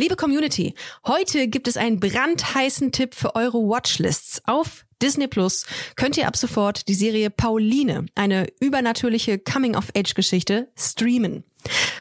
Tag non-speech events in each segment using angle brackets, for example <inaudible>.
Liebe Community, heute gibt es einen brandheißen Tipp für eure Watchlists. Auf Disney Plus könnt ihr ab sofort die Serie Pauline, eine übernatürliche Coming-of-Age-Geschichte, streamen.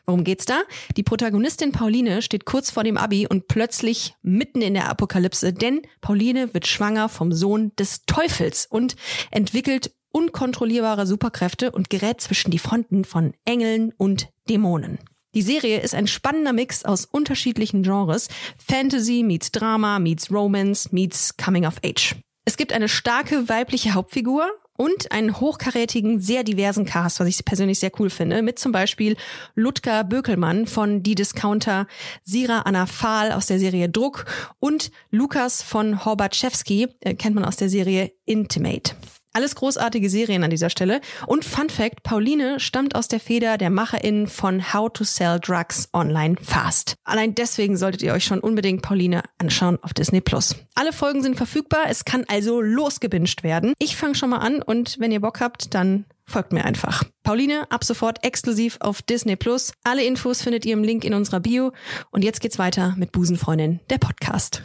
Worum geht's da? Die Protagonistin Pauline steht kurz vor dem Abi und plötzlich mitten in der Apokalypse, denn Pauline wird schwanger vom Sohn des Teufels und entwickelt unkontrollierbare Superkräfte und gerät zwischen die Fronten von Engeln und Dämonen. Die Serie ist ein spannender Mix aus unterschiedlichen Genres. Fantasy meets Drama, meets Romance, meets Coming of Age. Es gibt eine starke weibliche Hauptfigur und einen hochkarätigen, sehr diversen Cast, was ich persönlich sehr cool finde, mit zum Beispiel Ludger Bökelmann von Die Discounter, Sira Anna Fahl aus der Serie Druck und Lukas von Horbatschewski, äh, kennt man aus der Serie Intimate. Alles großartige Serien an dieser Stelle. Und Fun Fact, Pauline stammt aus der Feder der MacherInnen von How to Sell Drugs Online Fast. Allein deswegen solltet ihr euch schon unbedingt Pauline anschauen auf Disney Plus. Alle Folgen sind verfügbar, es kann also losgebinged werden. Ich fange schon mal an und wenn ihr Bock habt, dann folgt mir einfach. Pauline, ab sofort exklusiv auf Disney Plus. Alle Infos findet ihr im Link in unserer Bio. Und jetzt geht's weiter mit Busenfreundin, der Podcast.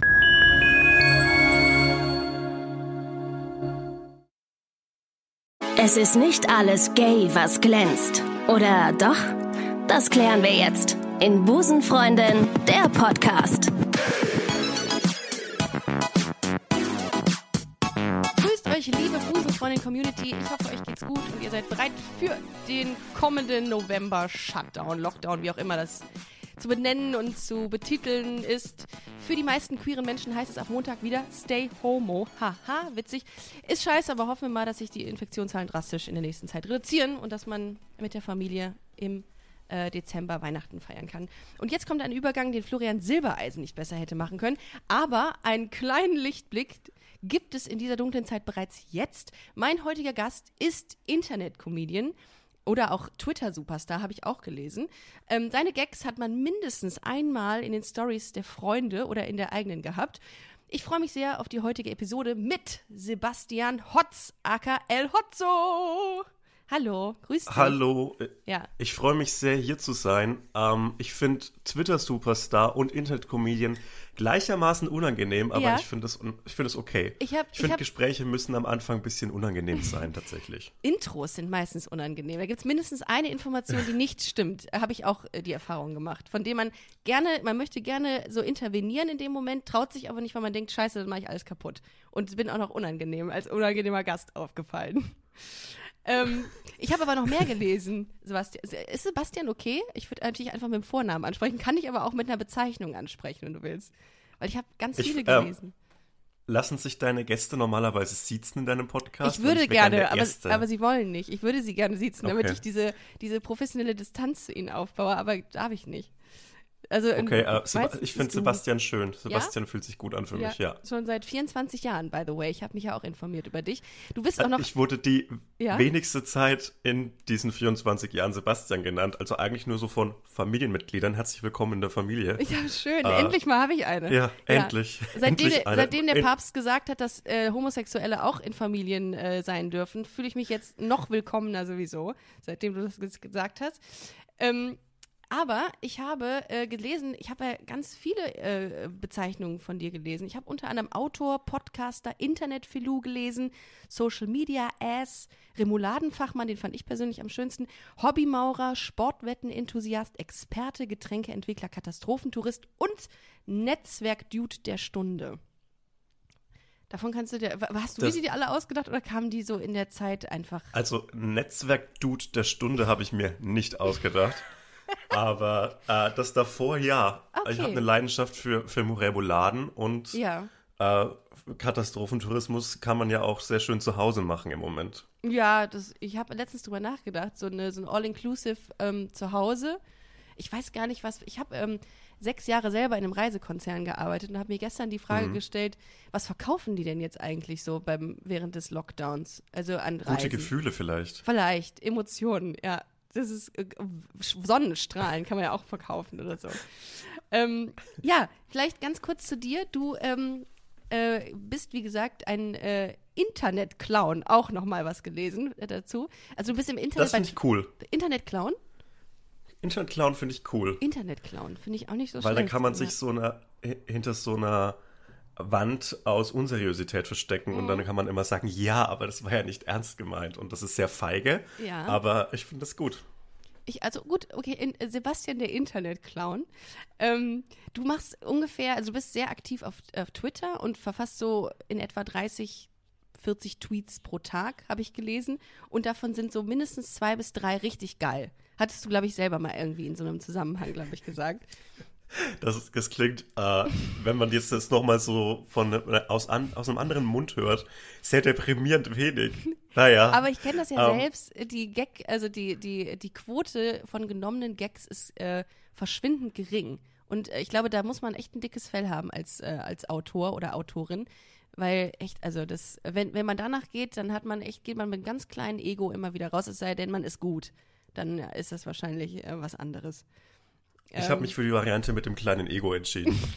Es ist nicht alles gay, was glänzt. Oder doch? Das klären wir jetzt in Busenfreundin, der Podcast. Grüßt euch, liebe Busenfreundin-Community. Ich hoffe, euch geht's gut und ihr seid bereit für den kommenden November-Shutdown, Lockdown, wie auch immer das zu benennen und zu betiteln ist. Für die meisten queeren Menschen heißt es ab Montag wieder Stay Homo. Haha, witzig. Ist scheiße, aber hoffen wir mal, dass sich die Infektionszahlen drastisch in der nächsten Zeit reduzieren und dass man mit der Familie im äh, Dezember Weihnachten feiern kann. Und jetzt kommt ein Übergang, den Florian Silbereisen nicht besser hätte machen können. Aber einen kleinen Lichtblick gibt es in dieser dunklen Zeit bereits jetzt. Mein heutiger Gast ist Internet-Comedian oder auch Twitter-Superstar, habe ich auch gelesen. Ähm, seine Gags hat man mindestens einmal in den Stories der Freunde oder in der eigenen gehabt. Ich freue mich sehr auf die heutige Episode mit Sebastian Hotz, aka El Hotzo. Hallo, grüß dich. Hallo, Ja. ich freue mich sehr, hier zu sein. Ähm, ich finde Twitter-Superstar und Internet-Comedian gleichermaßen unangenehm, aber Ja. ich finde es find okay. Ich ich finde, Gespräche müssen am Anfang ein bisschen unangenehm sein, <laughs> tatsächlich. Intros sind meistens unangenehm. Da gibt es mindestens eine Information, die nicht stimmt. Habe ich auch äh, die Erfahrung gemacht. Von dem man gerne, man möchte gerne so intervenieren in dem Moment, traut sich aber nicht, weil man denkt, scheiße, dann mache ich alles kaputt. Und bin auch noch unangenehm, als unangenehmer Gast aufgefallen. Ähm, ich habe aber noch mehr gelesen, Sebastian. Ist Sebastian okay? Ich würde natürlich einfach mit dem Vornamen ansprechen, kann ich aber auch mit einer Bezeichnung ansprechen, wenn du willst. Weil ich habe ganz Ich, viele ähm, gelesen. Lassen sich deine Gäste normalerweise siezen in deinem Podcast? Ich würde gern gerne, der aber, aber sie wollen nicht. Ich würde sie gerne sitzen, damit Okay. ich diese, diese professionelle Distanz zu ihnen aufbaue, aber darf ich nicht. Also, Okay, äh, meistens ich finde Sebastian schön. Sebastian fühlt sich gut an für mich, ja. Schon seit 24 Jahren, by the way. Ich habe mich ja auch informiert über dich. Du bist auch Äh, noch. Ich wurde die Ja? wenigste Zeit in diesen 24 Jahren Sebastian genannt, also eigentlich nur so von Familienmitgliedern. Herzlich willkommen in der Familie. <laughs> ja, schön. äh, endlich mal habe ich eine. Ja, endlich. Seitdem, endlich der, eine. seitdem der Papst gesagt hat, dass äh, Homosexuelle auch in Familien äh, sein dürfen, fühle ich mich jetzt noch willkommener sowieso, seitdem du das ges- gesagt hast. Ähm, aber ich habe äh, gelesen, ich habe ja ganz viele äh, Bezeichnungen von dir gelesen. Ich habe unter anderem Autor, Podcaster, Internetphilou gelesen, Social Media Ass, Remouladenfachmann, den fand ich persönlich am schönsten, Hobbymaurer, Sportwettenenthusiast, Experte, Getränkeentwickler, Katastrophentourist und Netzwerkdude der Stunde. Davon kannst du dir, hast du Das- die dir alle ausgedacht oder kamen die so in der Zeit einfach? Also Netzwerk-Dude der Stunde habe ich mir nicht ausgedacht. Aber äh, das davor ja. Okay. Ich habe eine Leidenschaft für, für Reboladen und Ja. äh, Katastrophentourismus kann man ja auch sehr schön zu Hause machen im Moment. Ja, das, ich habe letztens drüber nachgedacht, so, eine, so ein All-Inclusive ähm, zu Hause. Ich weiß gar nicht, was. Ich habe ähm, sechs Jahre selber in einem Reisekonzern gearbeitet und habe mir gestern die Frage Mhm. gestellt, was verkaufen die denn jetzt eigentlich so beim, während des Lockdowns? Also an Reisen. Gute Gefühle vielleicht. Vielleicht, Emotionen, ja. Das ist äh, Sonnenstrahlen kann man ja auch verkaufen oder so. Ähm, ja, vielleicht ganz kurz zu dir. Du ähm, äh, bist, wie gesagt, ein äh, Internet-Clown. Auch noch mal was gelesen äh, dazu. Also du bist im Internet Das finde ich cool. Internet-Clown? Internet-Clown finde ich cool. Internet-Clown finde ich auch nicht so Weil schlecht. dann kann man sich so eine, hinter so einer Wand aus Unseriosität verstecken und Mhm. dann kann man immer sagen, ja, aber das war ja nicht ernst gemeint und das ist sehr feige, Ja. aber ich finde das gut. Ich, also gut, okay, in, äh, Sebastian, der Internet-Clown. Ähm, du machst ungefähr, also du bist sehr aktiv auf, auf Twitter und verfasst so in etwa 30, 40 Tweets pro Tag, habe ich gelesen. Und davon sind so mindestens zwei bis drei richtig geil. Hattest du, glaube ich, selber mal irgendwie in so einem Zusammenhang, glaube ich, gesagt. Das, das klingt, äh, wenn man jetzt das nochmal so von, aus, an, aus einem anderen Mund hört, sehr deprimierend wenig. <laughs> Naja. Aber ich kenne das ja Ähm. selbst. Die Gag, also die, die, die Quote von genommenen Gags ist äh, verschwindend gering. Und äh, ich glaube, da muss man echt ein dickes Fell haben als, äh, als Autor oder Autorin. Weil echt, also das, wenn, wenn man danach geht, dann hat man echt, geht man mit einem ganz kleinen Ego immer wieder raus, es sei denn, man ist gut. Dann ist das wahrscheinlich äh, was anderes. Ich habe mich für die Variante mit dem kleinen Ego entschieden. <laughs>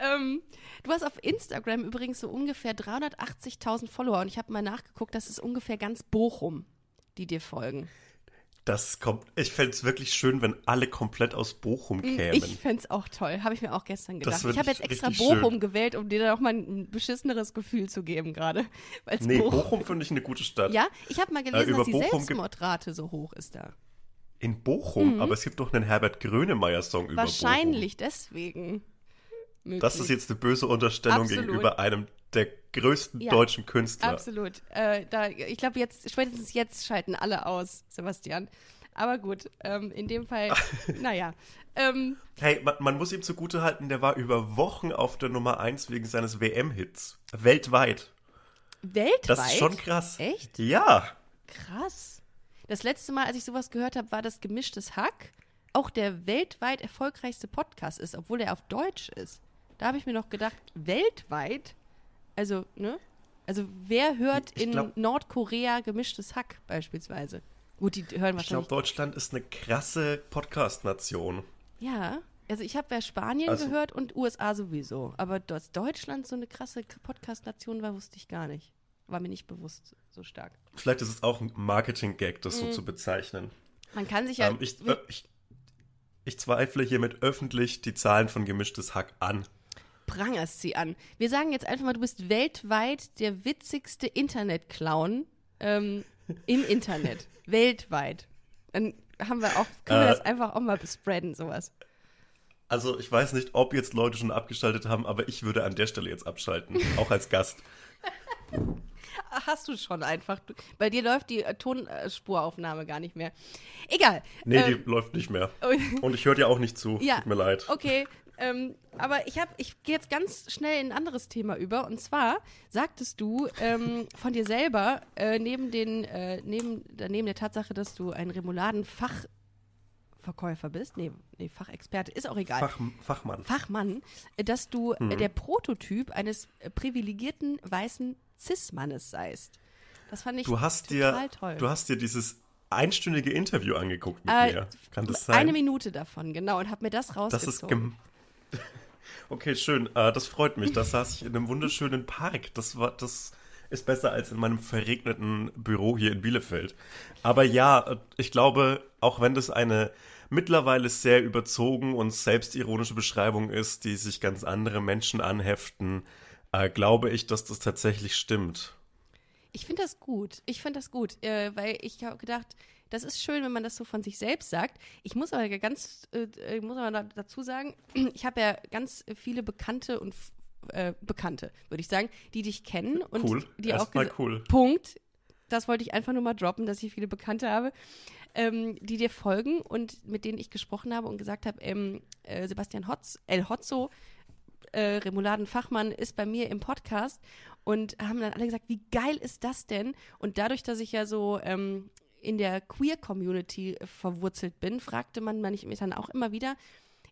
Ähm, du hast auf Instagram übrigens so ungefähr 380.000 Follower und ich habe mal nachgeguckt, das ist ungefähr ganz Bochum, die dir folgen. Das kommt, ich fände es wirklich schön, wenn alle komplett aus Bochum kämen. Ich fände es auch toll. Habe ich mir auch gestern gedacht. Ich habe jetzt extra Bochum schön. gewählt, um dir da noch mal ein beschisseneres Gefühl zu geben gerade. Nee, Bochum finde ich eine gute Stadt. Ja, ich habe mal gelesen, über dass die Bochum Selbstmordrate so hoch ist da. In Bochum, aber es gibt doch einen Herbert Grönemeyer-Song über Mhm. Wahrscheinlich deswegen. Bochum. Das ist möglich. jetzt eine böse Unterstellung Absolut. gegenüber einem der größten Ja, deutschen Künstler. Absolut. Äh, da, ich glaube, jetzt, spätestens jetzt schalten alle aus, Sebastian. Aber gut, ähm, in dem Fall, <laughs> naja. Ähm, Hey, man, man muss ihm zugutehalten, der war über Wochen auf der Nummer 1 wegen seines WM-Hits. Weltweit. weltweit? Das ist schon krass. Echt? Ja. Krass. Das letzte Mal, als ich sowas gehört habe, war das Gemischtes Hack. Auch der weltweit erfolgreichste Podcast ist, obwohl er auf Deutsch ist. Da habe ich mir noch gedacht, weltweit? Also, ne? Also, wer hört Ich in glaub- Nordkorea Gemischtes Hack beispielsweise? Gut, die hören Ich glaube, wahrscheinlich. Deutschland ist eine krasse Podcast-Nation. ja, also ich habe ja Spanien Also- gehört und USA sowieso. Aber dass Deutschland so eine krasse Podcast-Nation war, wusste ich gar nicht. War mir nicht bewusst so stark. Vielleicht ist es auch ein Marketing-Gag, das Mhm. so zu bezeichnen. Man kann sich ja. Ähm, ich, äh, ich, ich zweifle hiermit öffentlich die Zahlen von Gemischtes Hack an. prangerst sie an. Wir sagen jetzt einfach mal, du bist weltweit der witzigste Internet-Clown ähm, im Internet. <laughs> weltweit. Dann haben wir auch, können wir Äh. das einfach auch mal bespreaden, sowas. Also ich weiß nicht, ob jetzt Leute schon abgeschaltet haben, aber ich würde an der Stelle jetzt abschalten, auch als Gast. <laughs> <laughs> Hast du schon einfach. Bei dir läuft die äh, Tonspuraufnahme gar nicht mehr. Egal. Nee, Ähm, die läuft nicht mehr. <laughs> Und ich höre dir auch nicht zu. Ja, Tut mir leid. Okay, ähm, aber ich habe, ich gehe jetzt ganz schnell in ein anderes Thema über. Und zwar sagtest du ähm, von dir selber äh, neben den, äh, neben, neben der Tatsache, dass du ein Remouladen-Fachverkäufer bist, nee, nee, Fachexperte, ist auch egal. Fach, Fachmann. Fachmann, äh, dass du Mhm. äh, der Prototyp eines privilegierten weißen Cis-Mannes seist. Das fand ich Du hast total dir, toll. du hast dir dieses einstündige Interview angeguckt mit Äh, mir. Kann das sein? Eine Minute davon, genau, und habe mir das das rausgezogen. ist gem <laughs> Okay, schön. Äh, das freut mich. Da saß ich in einem wunderschönen Park. Das war, das ist besser als in meinem verregneten Büro hier in Bielefeld. Aber ja, äh, ich glaube, auch wenn das eine mittlerweile sehr überzogen und selbstironische Beschreibung ist, die sich ganz andere Menschen anheften, äh, glaube ich, dass das tatsächlich stimmt. Ich finde das gut. Ich finde das gut, äh, weil ich habe gedacht, das ist schön, wenn man das so von sich selbst sagt. Ich muss aber ganz, äh, ich muss aber da- dazu sagen, <clears throat> ich habe ja ganz viele Bekannte und äh, Bekannte, würde ich sagen, die dich kennen und Cool. die auch Erstmal gesa- cool. Punkt. Das wollte ich einfach nur mal droppen, dass ich viele Bekannte habe, ähm, die dir folgen und mit denen ich gesprochen habe und gesagt habe, ähm, äh, Sebastian Hotz, El Hotzo, äh, Remouladen-Fachmann ist bei mir im Podcast und haben dann alle gesagt, wie geil ist das denn? Und dadurch, dass ich ja so ähm, in der Queer-Community verwurzelt bin, fragte man mich dann auch immer wieder,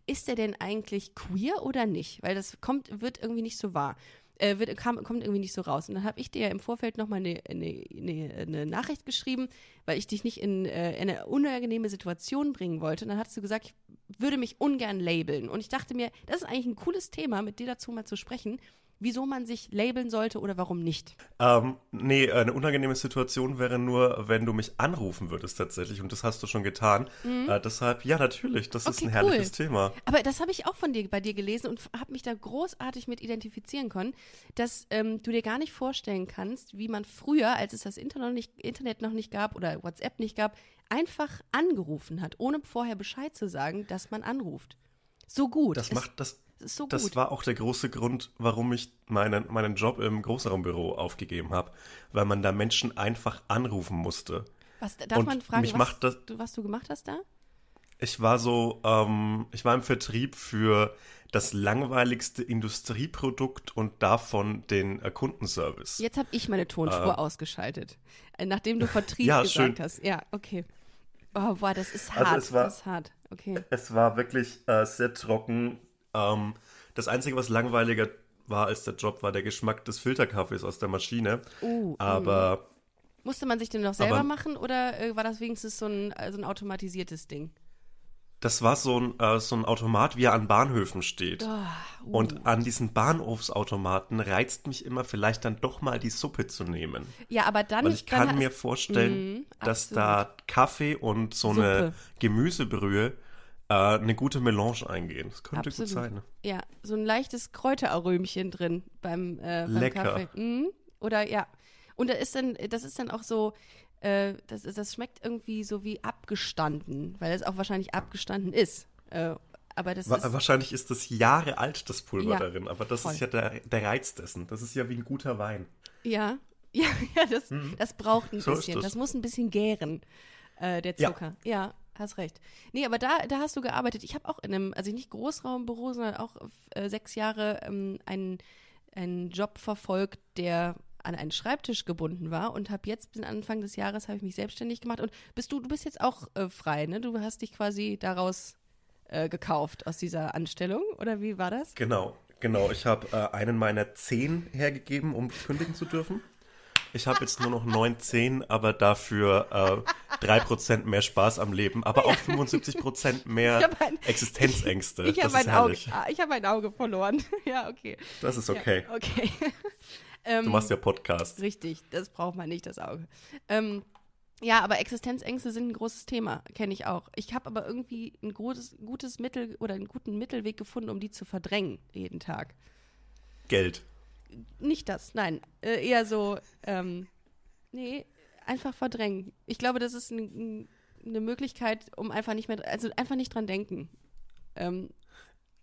ist der denn eigentlich queer oder nicht? Weil das kommt, wird irgendwie nicht so wahr. Äh, wird, kam, kommt irgendwie nicht so raus. Und dann habe ich dir ja im Vorfeld nochmal eine, eine, eine, eine Nachricht geschrieben, weil ich dich nicht in äh, eine unangenehme Situation bringen wollte. Und dann hast du gesagt, ich würde mich ungern labeln. Und ich dachte mir, das ist eigentlich ein cooles Thema, mit dir dazu mal zu sprechen. Wieso man sich labeln sollte oder warum nicht. Ähm, nee, eine unangenehme Situation wäre nur, wenn du mich anrufen würdest tatsächlich. Und das hast du schon getan. Äh, deshalb, ja, natürlich, das ist Okay, ein herrliches cool. Thema. Aber das habe ich auch von dir bei dir gelesen und habe mich da großartig mit identifizieren können, dass ähm, du dir gar nicht vorstellen kannst, wie man früher, als es das Internet noch, nicht, Internet noch nicht gab oder WhatsApp nicht gab, einfach angerufen hat, ohne vorher Bescheid zu sagen, dass man anruft. So gut. Das macht das. Ist so Das gut. war auch der große Grund, warum ich meinen, meinen Job im Großraumbüro aufgegeben habe, weil man da Menschen einfach anrufen musste. was, darf und man fragen, was, das- du, was du gemacht hast da? Ich war so, ähm, ich war im Vertrieb für das langweiligste Industrieprodukt und davon den äh, Kundenservice. Jetzt habe ich meine Tonspur ausgeschaltet. Äh, Nachdem du <laughs> Vertrieb Ja, gesagt schön. hast. Ja, okay. Oh, boah, das ist Also hart. es war- das ist hart. Okay. Es war wirklich äh, sehr trocken. Ähm, das Einzige, was langweiliger war als der Job, war der Geschmack des Filterkaffees aus der Maschine. Uh, Aber Musste man sich den noch selber Aber- machen oder äh, war das wenigstens so ein, äh, so ein automatisiertes Ding? das war so ein, äh, so ein Automat, wie er an Bahnhöfen steht. uh. Und an diesen Bahnhofsautomaten reizt mich immer vielleicht dann doch mal die Suppe zu nehmen. Ja, aber dann. Weil ich dann kann mir vorstellen, Mhm, dass da Kaffee und so eine Suppe. Gemüsebrühe äh, eine gute Melange eingehen. Das könnte Absolut. gut sein. Ja, so ein leichtes Kräuterarömchen drin beim, äh, beim Lecker. Kaffee. Mhm. Oder ja. Und da ist dann, das ist dann auch so, äh, das, ist, das schmeckt irgendwie so wie abgestanden, weil es auch wahrscheinlich abgestanden ist. Äh, aber das Wa ist. wahrscheinlich ist das Jahre alt, das Pulver Ja, darin, aber das voll. ist ja der, der Reiz dessen. Das ist ja wie ein guter Wein. Ja, ja, <laughs> ja das, das braucht ein. So bisschen. das. Das. muss ein bisschen gären, äh, der Ja. Zucker. Ja. Hast recht. Nee, aber da, da hast du gearbeitet. Ich habe auch in einem, also nicht Großraumbüro, sondern auch äh, sechs Jahre ähm, einen, einen Job verfolgt, der an einen Schreibtisch gebunden war und habe jetzt bis Anfang des Jahres habe ich mich selbstständig gemacht und bist du du bist jetzt auch äh, frei, ne? Du hast dich quasi daraus äh, gekauft aus dieser Anstellung oder wie war das? Genau, genau. Ich habe äh, einen meiner zehn hergegeben, um kündigen zu dürfen. Ich habe jetzt nur noch neun Zehen, aber dafür äh, drei Prozent mehr Spaß am Leben, aber auch 75 Prozent mehr Ich hab ein- Existenzängste. Ich habe das ist ein Auge, ich habe ein Auge verloren. <laughs> ja, okay. Das ist okay. Ja, okay. <laughs> Du machst ja Podcast. Richtig, das braucht man nicht, das Auge. Ähm, ja, aber Existenzängste sind ein großes Thema, kenne ich auch. Ich habe aber irgendwie ein gutes, gutes Mittel oder einen guten Mittelweg gefunden, um die zu verdrängen jeden Tag. Geld. Nicht das, nein. Äh, eher so, ähm, nee, einfach verdrängen. Ich glaube, das ist ein, ein, eine Möglichkeit, um einfach nicht mehr, also einfach nicht dran denken. Ähm,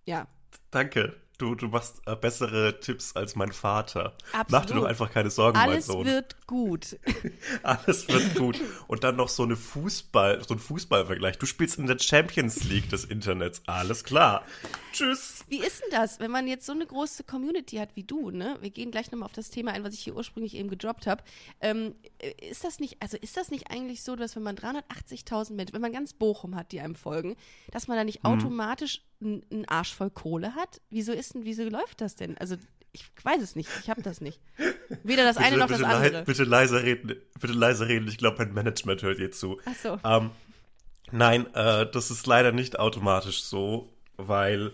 ja, Danke. Du, du machst äh, bessere Tipps als mein Vater. Mach dir Absolut. doch einfach keine Sorgen, alles mein Sohn. wird gut. <laughs> Alles wird gut. Und dann noch so eine Fußball, so ein Fußballvergleich. Du spielst in der Champions League des Internets. Alles klar. Tschüss. Wie ist denn das, wenn man jetzt so eine große Community hat wie du, ne? Wir gehen gleich nochmal auf das Thema ein, was ich hier ursprünglich eben gedroppt habe. Ähm, äh, ist das nicht, also ist das nicht eigentlich so, dass wenn man 380.000 Menschen, wenn man ganz Bochum hat, die einem folgen, dass man da nicht Mhm. automatisch einen Arsch voll Kohle hat? Wieso ist denn, wieso läuft das denn? Also ich weiß es nicht, ich habe das nicht. Weder das eine noch das bitte, andere. bitte leiser reden. Bitte leiser reden. Ich glaube, mein Management hört dir zu. Ach so. Ähm, nein, äh, das ist leider nicht automatisch so, weil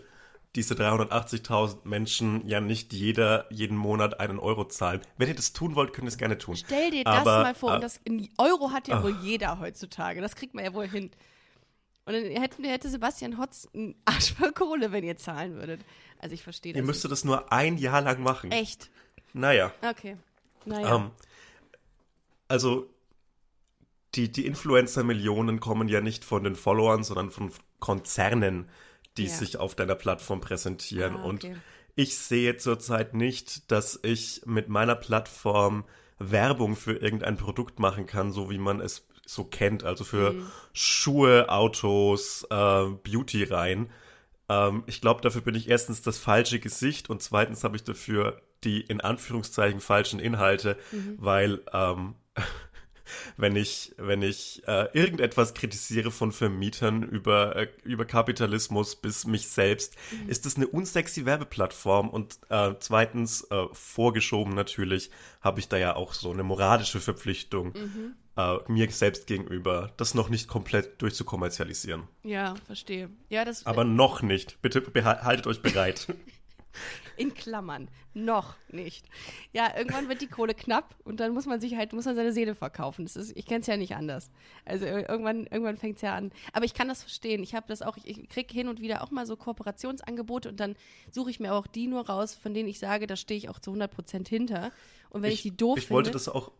diese 380.000 Menschen ja nicht jeder jeden Monat einen Euro zahlen. Wenn ihr das tun wollt, könnt ihr es gerne tun. Stell dir das Aber, mal vor, äh, und das in Euro hat ja wohl jeder heutzutage. Das kriegt man ja wohl hin. Und dann hätte, hätte Sebastian Hotz einen Arsch voll Kohle, wenn ihr zahlen würdet. Also ich verstehe das. Ihr müsstet das nur ein Jahr lang machen. Echt? Naja. Okay. Naja. Ähm, also die, die Influencer-Millionen kommen ja nicht von den Followern, sondern von Konzernen, die Ja. sich auf deiner Plattform präsentieren. Ah, Und okay. ich sehe zurzeit nicht, dass ich mit meiner Plattform Werbung für irgendein Produkt machen kann, so wie man es so kennt. Also für Mhm. Schuhe, Autos, äh, Beauty-Reihen. Ähm, ich glaube, dafür bin ich erstens das falsche Gesicht und zweitens habe ich dafür die in Anführungszeichen falschen Inhalte, Mhm. weil ähm, <laughs> wenn ich wenn ich äh, irgendetwas kritisiere von Vermietern über äh, über Kapitalismus bis mich selbst, Mhm. ist das eine unsexy Werbeplattform und äh, zweitens äh, vorgeschoben natürlich habe ich da ja auch so eine moralische Verpflichtung Mhm. Äh, mir selbst gegenüber, das noch nicht komplett durchzukommerzialisieren. ja, verstehe. Ja, das. Aber noch nicht. Bitte behaltet euch bereit. <laughs> In Klammern. Noch nicht. Ja, irgendwann wird die Kohle knapp und dann muss man sich halt, muss man seine Seele verkaufen. Das ist, ich kenne es ja nicht anders. Also irgendwann, irgendwann fängt es ja an. Aber ich kann das verstehen. Ich habe das auch, ich, ich kriege hin und wieder auch mal so Kooperationsangebote und dann suche ich mir auch die nur raus, von denen ich sage, da stehe ich auch zu 100 Prozent hinter. Und wenn ich, ich die doof ich finde. Ich wollte das auch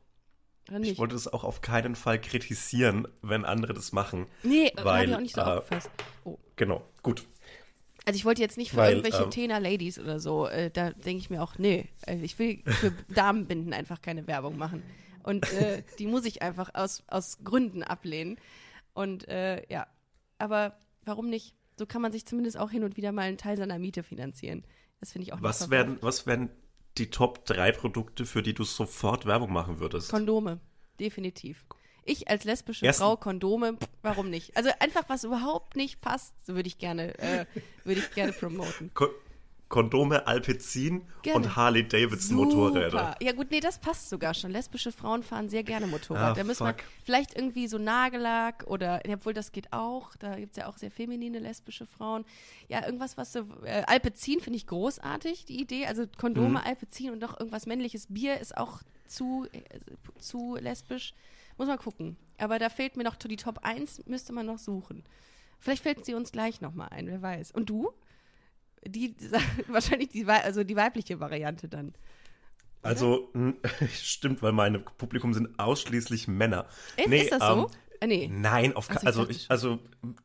ich wollte das auch auf keinen Fall kritisieren, wenn andere das machen. Nee, habe ich auch nicht so äh, aufgefasst. Oh. Genau, gut. Also ich wollte jetzt nicht für Weil, irgendwelche ähm, Tena-Ladies oder so, äh, da denke ich mir auch, nee, äh, ich will für <laughs> Damenbinden einfach keine Werbung machen. Und äh, die muss ich einfach aus, aus Gründen ablehnen. Und äh, ja, aber warum nicht? So kann man sich zumindest auch hin und wieder mal einen Teil seiner Miete finanzieren. Das finde ich auch was werden, was werden die Top 3 Produkte, für die du sofort Werbung machen würdest? Kondome, definitiv. Ich als lesbische Ersten. Frau Kondome, warum nicht? Also einfach was überhaupt nicht passt, so würde ich gerne, äh, würde ich gerne promoten. Ko Kondome, Alpezin gerne. und Harley Davidson Motorräder. Ja gut, nee, das passt sogar schon. Lesbische Frauen fahren sehr gerne Motorrad. Ah, da müssen wir vielleicht irgendwie so Nagellack oder, obwohl das geht auch, da gibt es ja auch sehr feminine lesbische Frauen. Ja, irgendwas, was so, äh, Alpezin finde ich großartig, die Idee. Also Kondome, mhm. Alpezin und noch irgendwas männliches. Bier ist auch zu, äh, zu lesbisch. Muss man gucken. Aber da fehlt mir noch die Top 1, müsste man noch suchen. Vielleicht fällt sie uns gleich nochmal ein, wer weiß. Und du? Die, <laughs> wahrscheinlich die, also die weibliche Variante dann. Oder? Also, <laughs> stimmt, weil meine Publikum sind ausschließlich Männer. Ist, nee, ist das so? Ähm, nee. Nein, auf also, also, ich, also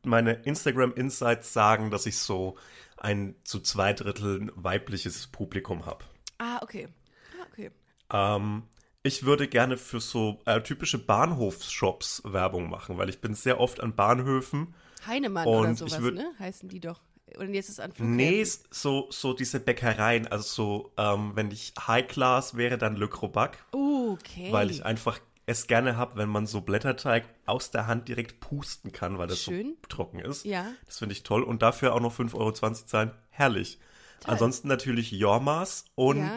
meine Instagram Insights sagen, dass ich so ein zu zwei Drittel weibliches Publikum habe. Ah, okay. Ah, okay. Ähm, ich würde gerne für so äh, typische Bahnhofsshops Werbung machen, weil ich bin sehr oft an Bahnhöfen. Heinemann oder sowas, würd, ne? Heißen die doch. Und jetzt ist an Flughäfen. Nee, so, so diese Bäckereien. Also so, ähm, wenn ich High Class wäre, dann Le Crobac. Uh, okay. Weil ich einfach es gerne habe, wenn man so Blätterteig aus der Hand direkt pusten kann, weil das Schön. so trocken ist. Ja. Das finde ich toll. Und dafür auch noch 5,20 Euro zahlen. Herrlich. Toll. Ansonsten natürlich Jormas und ja.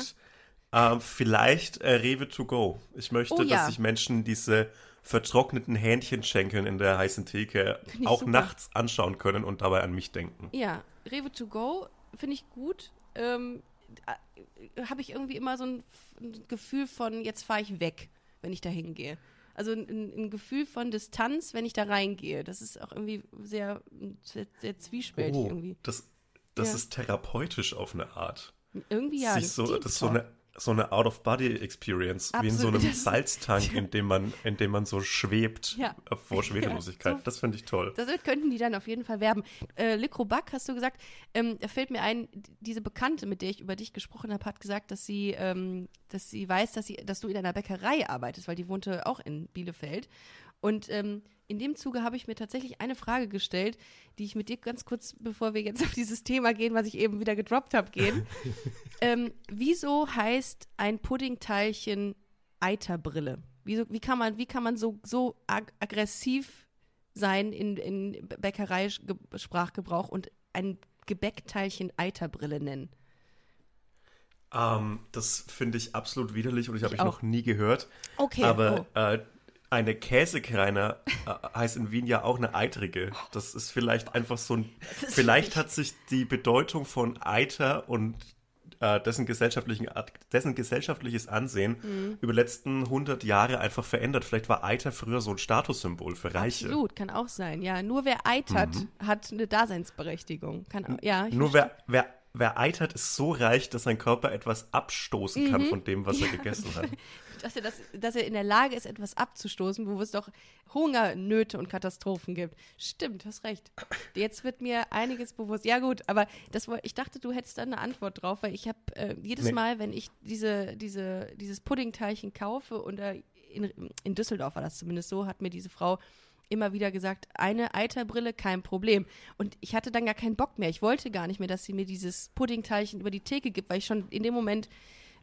Ähm, vielleicht äh, Rewe to go. Ich möchte, oh, ja. dass sich Menschen diese vertrockneten Hähnchenschenkeln in der heißen Theke auch super. nachts anschauen können und dabei an mich denken. Ja, Rewe to go finde ich gut. Ähm, äh, Habe ich irgendwie immer so ein, ein Gefühl von, jetzt fahre ich weg, wenn ich da hingehe. Also ein, ein, Gefühl von Distanz, wenn ich da reingehe. Das ist auch irgendwie sehr, sehr, sehr zwiespältig oh, irgendwie. Das, das ja. ist therapeutisch auf eine Art. Irgendwie ja. Sich so, das ist so eine so eine Out-of-Body-Experience, wie in so einem Salztank, <laughs> in dem man, in dem man so schwebt ja. vor Schwerelosigkeit. <laughs> Ja, so, das finde ich toll. Das könnten die dann auf jeden Fall werben. Äh, Back, hast du gesagt, ähm, fällt mir ein, diese Bekannte, mit der ich über dich gesprochen habe, hat gesagt, dass sie, ähm, dass sie weiß, dass, sie, dass du in einer Bäckerei arbeitest, weil die wohnte auch in Bielefeld. Und ähm, in dem Zuge habe ich mir tatsächlich eine Frage gestellt, die ich mit dir ganz kurz, bevor wir jetzt auf dieses Thema gehen, was ich eben wieder gedroppt habe, gehen. <laughs> ähm, wieso heißt ein Puddingteilchen Eiterbrille? Wieso, wie kann man, wie kann man so, so ag aggressiv sein in, in Bäckereisprachgebrauch und ein Gebäckteilchen Eiterbrille nennen? Ähm, das finde ich absolut widerlich und ich habe ich, ich noch nie gehört. Okay. Aber oh. äh, eine Käsekreiner äh, heißt in Wien ja auch eine eitrige. Das ist vielleicht einfach so ein. Vielleicht hat sich die Bedeutung von Eiter und äh, dessen, gesellschaftlichen, dessen gesellschaftliches Ansehen mhm. über die letzten 100 Jahre einfach verändert. Vielleicht war Eiter früher so ein Statussymbol für Reiche. Absolut, kann auch sein. Ja, nur wer eitert, mhm. hat eine Daseinsberechtigung. Kann, ja, nur wer, wer wer eitert, ist so reich, dass sein Körper etwas abstoßen kann mhm. von dem, was ja. er gegessen hat. <laughs> dass, er das, dass er in der Lage ist, etwas abzustoßen, wo es doch Hungernöte und Katastrophen gibt. Stimmt, hast recht. Jetzt wird mir einiges bewusst. Ja gut, aber das, ich dachte, du hättest da eine Antwort drauf, weil ich habe äh, jedes nee. Mal, wenn ich diese, diese, dieses Puddingteilchen kaufe, und äh, in, in Düsseldorf war das zumindest so, hat mir diese Frau immer wieder gesagt, eine Eiterbrille, kein Problem. Und ich hatte dann gar keinen Bock mehr. Ich wollte gar nicht mehr, dass sie mir dieses Puddingteilchen über die Theke gibt, weil ich schon in dem Moment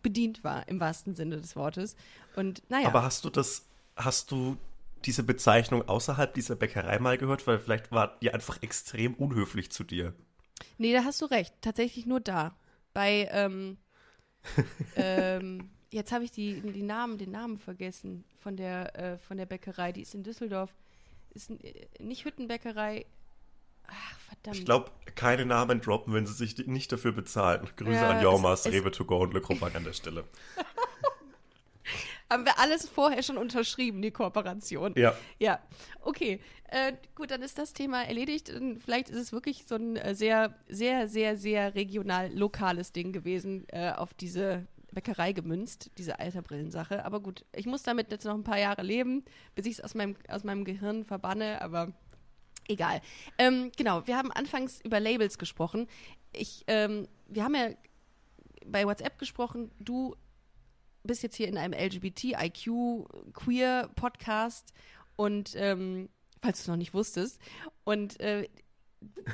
bedient war, im wahrsten Sinne des Wortes. Und naja. Aber hast du das, hast du diese Bezeichnung außerhalb dieser Bäckerei mal gehört? Weil vielleicht war die einfach extrem unhöflich zu dir. Nee, da hast du recht. Tatsächlich nur da. Bei, ähm, <laughs> ähm, jetzt habe ich die, die Namen, den Namen vergessen von der, äh, von der Bäckerei. Die ist in Düsseldorf. Ist äh, nicht Hüttenbäckerei. Ach, verdammt. Ich glaube, keine Namen droppen, wenn sie sich nicht dafür bezahlen. Grüße Ja, an es- Rewe to go und Le Cropac an der Stelle. <laughs> Haben wir alles vorher schon unterschrieben, die Kooperation. Ja. Ja, okay. Äh, gut, dann ist das Thema erledigt. Und Vielleicht ist es wirklich so ein äh, sehr, sehr, sehr, sehr regional lokales Ding gewesen, äh, auf diese Bäckerei gemünzt, diese Alterbrillensache. Aber gut, ich muss damit jetzt noch ein paar Jahre leben, bis ich es aus meinem, aus meinem Gehirn verbanne, aber egal. Ähm, genau, wir haben anfangs über Labels gesprochen. Ich, ähm, wir haben ja bei WhatsApp gesprochen, du bist jetzt hier in einem LGBTIQ-Queer-Podcast und ähm, falls du es noch nicht wusstest. Und äh,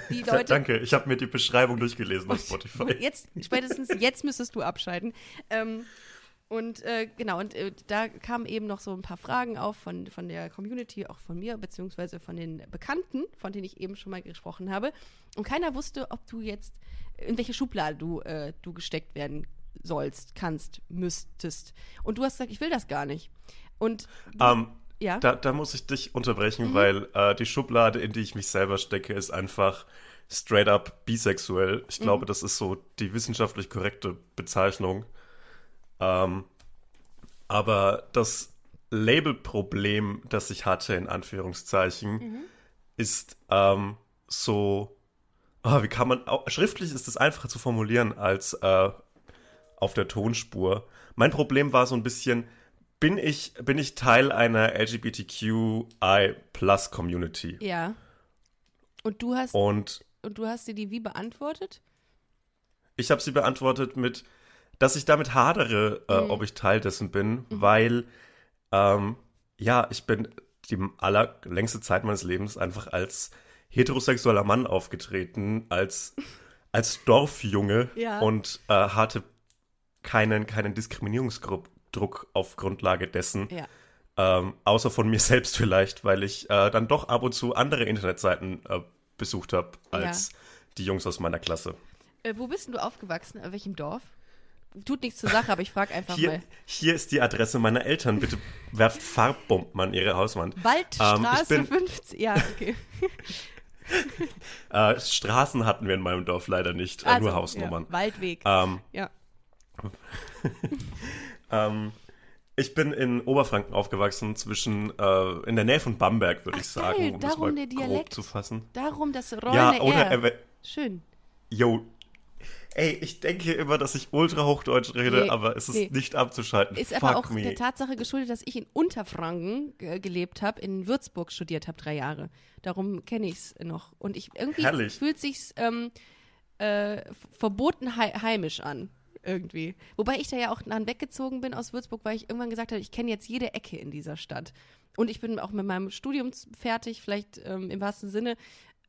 die <laughs> Leute. Danke, ich habe mir die Beschreibung durchgelesen auf Spotify. Jetzt, spätestens jetzt müsstest du abschalten. Ähm, und äh, genau, und äh, da kamen eben noch so ein paar Fragen auf von, von der Community, auch von mir, beziehungsweise von den Bekannten, von denen ich eben schon mal gesprochen habe. Und keiner wusste, ob du jetzt, in welche Schublade du, äh, du gesteckt werden sollst, kannst, müsstest. Und du hast gesagt, ich will das gar nicht. Und Ähm, ja, da, da muss ich dich unterbrechen, Mhm. weil äh, die Schublade, in die ich mich selber stecke, ist einfach straight up bisexuell. Ich Mhm. glaube, das ist so die wissenschaftlich korrekte Bezeichnung. Ähm, aber das Labelproblem, das ich hatte, in Anführungszeichen, Mhm. ist ähm, so, ah, wie kann man, schriftlich ist es einfacher zu formulieren als äh, auf der Tonspur. Mein Problem war so ein bisschen, bin ich, bin ich Teil einer LGBTQI Plus Community? ja. Und du hast, Und und du hast dir die wie beantwortet? ich habe sie beantwortet mit, dass ich damit hadere, äh, ob ich Teil dessen bin, weil, ähm, ja, ich bin die allerlängste Zeit meines Lebens einfach als heterosexueller Mann aufgetreten, als, als Dorfjunge Ja. und äh, hatte keinen, keinen Diskriminierungsdruck auf Grundlage dessen. Ja. Ähm, außer von mir <laughs> selbst vielleicht, weil ich äh, dann doch ab und zu andere Internetseiten äh, besucht habe als die Jungs aus meiner Klasse. Äh, wo bist denn du aufgewachsen? In welchem Dorf? Tut nichts zur Sache, aber ich frage einfach Hier, mal. hier ist die Adresse meiner Eltern. Bitte werft Farbbomben an ihre Hauswand. Waldstraße Ähm, ich bin- 50. Ja, okay. <laughs> Äh, Straßen hatten wir in meinem Dorf leider nicht, äh, Also, nur Hausnummern. Ja, Waldweg. Ähm, ja. <laughs> ähm, ich bin in Oberfranken aufgewachsen, zwischen äh, in der Nähe von Bamberg, würde ich sagen, geil, um das darum mal der grob Dialekt. zu fassen. Darum das rollende Ja, äh, Schön. yo. Ey, ich denke immer, dass ich ultra Hochdeutsch rede, Nee, aber es ist nee. nicht abzuschalten. Ist Fuck aber auch me. der Tatsache geschuldet, dass ich in Unterfranken gelebt habe, in Würzburg studiert habe, drei Jahre. Darum kenne ich es noch. Und ich irgendwie Herrlich. fühlt sich's ähm, äh, verboten hei heimisch an. Irgendwie. Wobei ich da ja auch dann weggezogen bin aus Würzburg, weil ich irgendwann gesagt habe, ich kenne jetzt jede Ecke in dieser Stadt. Und ich bin auch mit meinem Studium fertig, vielleicht ähm, im wahrsten Sinne,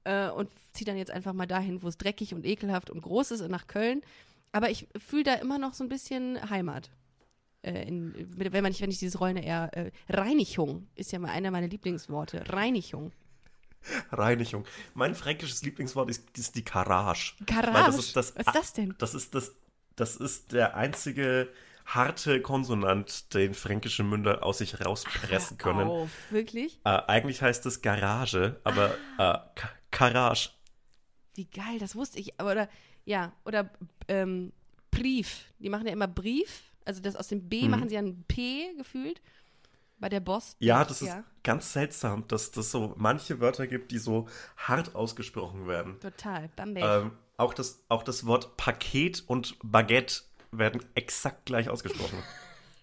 äh, und ziehe dann jetzt einfach mal dahin, wo es dreckig und ekelhaft und groß ist, nach Köln. Aber ich fühle da immer noch so ein bisschen Heimat. Äh, in, wenn, man nicht, wenn ich dieses rollende R. Äh, Reinigung ist ja mal einer meiner Lieblingsworte. Reinigung. Reinigung. Mein fränkisches Lieblingswort ist, ist die Garage. Garage? Das ist das, Was ist das denn? Das ist, das, das ist der einzige harte Konsonant, den fränkische Münder aus sich rauspressen können. Auf, wirklich? Äh, eigentlich heißt es Garage, aber Ah. äh, Garage. Wie geil, das wusste ich. Oder, ja, oder ähm, Brief. Die machen ja immer Brief. Also das aus dem B machen sie ja ein P gefühlt. Bei der Boss. Ja, das ist Ja, ganz seltsam, dass das so manche Wörter gibt, die so hart ausgesprochen werden. total. Bamberg. Ähm, auch, das, auch das Wort Paket und Baguette werden exakt gleich ausgesprochen.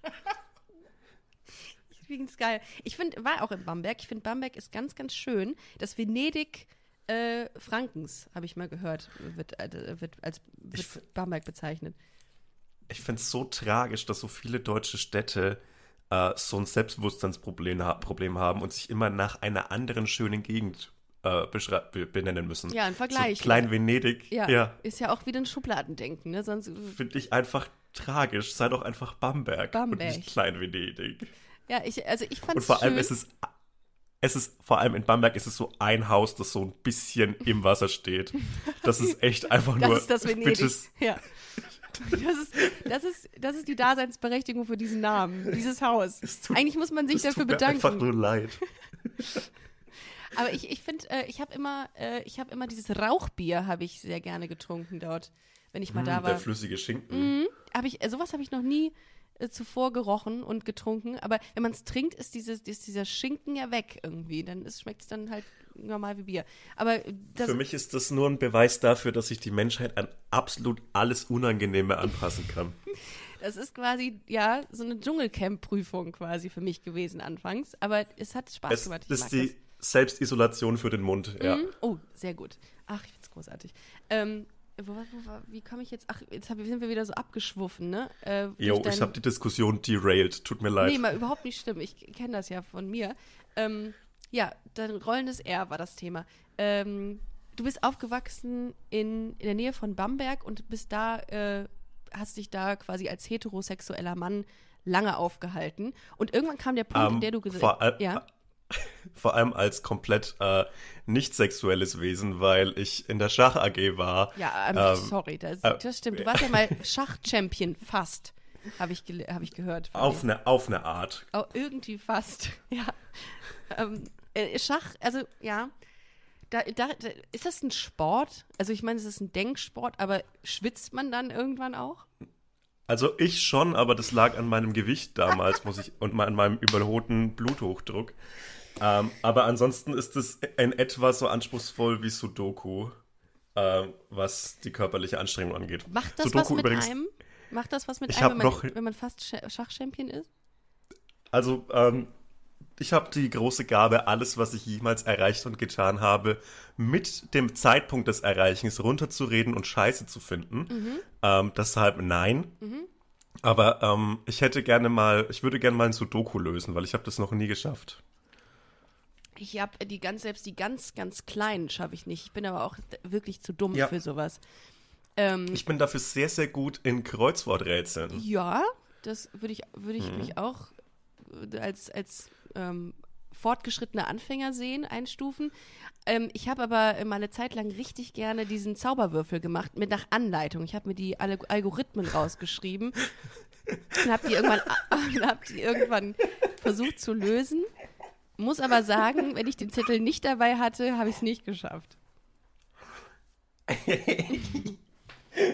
<laughs> Übrigens geil. Ich finde, war auch in Bamberg. Ich finde, Bamberg ist ganz, ganz schön. Das Venedig äh, Frankens, habe ich mal gehört, wird, äh, wird als wird Bamberg bezeichnet. Ich finde es so tragisch, dass so viele deutsche Städte äh, so ein Selbstbewusstseinsproblem ha Problem haben und sich immer nach einer anderen schönen Gegend äh, benennen müssen. Ja, ein Vergleich, So Klein ja. Venedig, Ja, ja, ist ja auch wieder ein Schubladendenken, ne? Sonst, finde ich einfach tragisch. Sei doch einfach Bamberg, und Bamberg. nicht Klein Venedig. ja, ich, also ich fand Und vor allem schön. ist es, es ist, vor allem in Bamberg ist es so ein Haus, das so ein bisschen im Wasser steht. Das ist echt einfach das nur. ist das Venedig. Bitte, Ja. Das ist, das, ist, das ist die Daseinsberechtigung für diesen Namen, dieses Haus. Tut- Eigentlich muss man sich es dafür tut mir einfach bedanken. nur leid. <laughs> Aber ich, ich finde, äh, ich habe immer, äh, ich habe immer dieses Rauchbier, habe ich sehr gerne getrunken dort, wenn ich mal da Mm, war. Der flüssige Schinken. Mhm. Hab ich, äh, sowas habe ich noch nie äh, zuvor gerochen und getrunken. Aber wenn man es trinkt, ist, dieses, ist dieser Schinken ja weg irgendwie. Dann schmeckt es dann halt normal wie Bier. Aber äh, das, Für mich ist das nur ein Beweis dafür, dass sich die Menschheit an absolut alles Unangenehme anpassen kann. <laughs> das ist quasi, ja, so eine Dschungelcamp-Prüfung quasi für mich gewesen anfangs. Aber es hat Spaß Es gemacht. Ich ist die Selbstisolation für den Mund, ja. Mhm. Oh, sehr gut. Ach, ich find's großartig. Ähm, wo, wo, wo, wie komme ich jetzt? Ach, jetzt hab, sind wir wieder so abgeschwuffen, ne? Äh, Jo, dein- ich habe die Diskussion derailed. Tut mir leid. Nee, mal überhaupt nicht schlimm. Ich kenne das ja von mir. Ähm, ja, dein rollendes R war das Thema. Ähm, du bist aufgewachsen in, in der Nähe von Bamberg und bist da, äh, hast dich da quasi als heterosexueller Mann lange aufgehalten. Und irgendwann kam der Punkt, Ähm, in der du gesagt all, ja. Vor allem als komplett äh, nicht sexuelles Wesen, weil ich in der Schach AG war. Ja, ähm, Ähm, sorry, das, äh, das stimmt. Du warst ja mal <laughs> Schachchampion, fast, habe ich, hab ich gehört. Auf eine, auf eine Art. Oh, irgendwie fast, <laughs> ja. Ähm, äh, Schach, also ja, da, da, ist das ein Sport? Also ich meine, es ist ein Denksport, aber schwitzt man dann irgendwann auch? Also ich schon, aber das lag an meinem Gewicht damals, muss ich, und an meinem überholten Bluthochdruck. Ähm, aber ansonsten ist es in etwa so anspruchsvoll wie Sudoku, äh, was die körperliche Anstrengung angeht. Macht das Sudoku was mit übrigens, einem? Macht das was mit einem, wenn man, noch- wenn man fast Sch Schachchampion ist? Also, ähm, ich habe die große Gabe, alles, was ich jemals erreicht und getan habe, mit dem Zeitpunkt des Erreichens runterzureden und scheiße zu finden. Ähm, deshalb nein. Aber ähm, ich hätte gerne mal, ich würde gerne mal ein Sudoku lösen, weil ich habe das noch nie geschafft. Ich habe die ganz, selbst die ganz, ganz kleinen schaffe ich nicht. Ich bin aber auch wirklich zu dumm Ja. für sowas. Ähm, Ich bin dafür sehr, sehr gut in Kreuzworträtseln. Ja, das würde ich, würde Mhm. ich mich auch äh, als, als ähm, fortgeschrittener Anfänger sehen, einstufen. Ähm, ich habe aber mal eine Zeit lang richtig gerne diesen Zauberwürfel gemacht, mit nach Anleitung. Ich habe mir die Alg Algorithmen rausgeschrieben <laughs> und habe die, irgendwann, <laughs> hab die irgendwann versucht zu lösen. Muss aber sagen, wenn ich den Zettel nicht dabei hatte, habe ich es nicht geschafft. <laughs>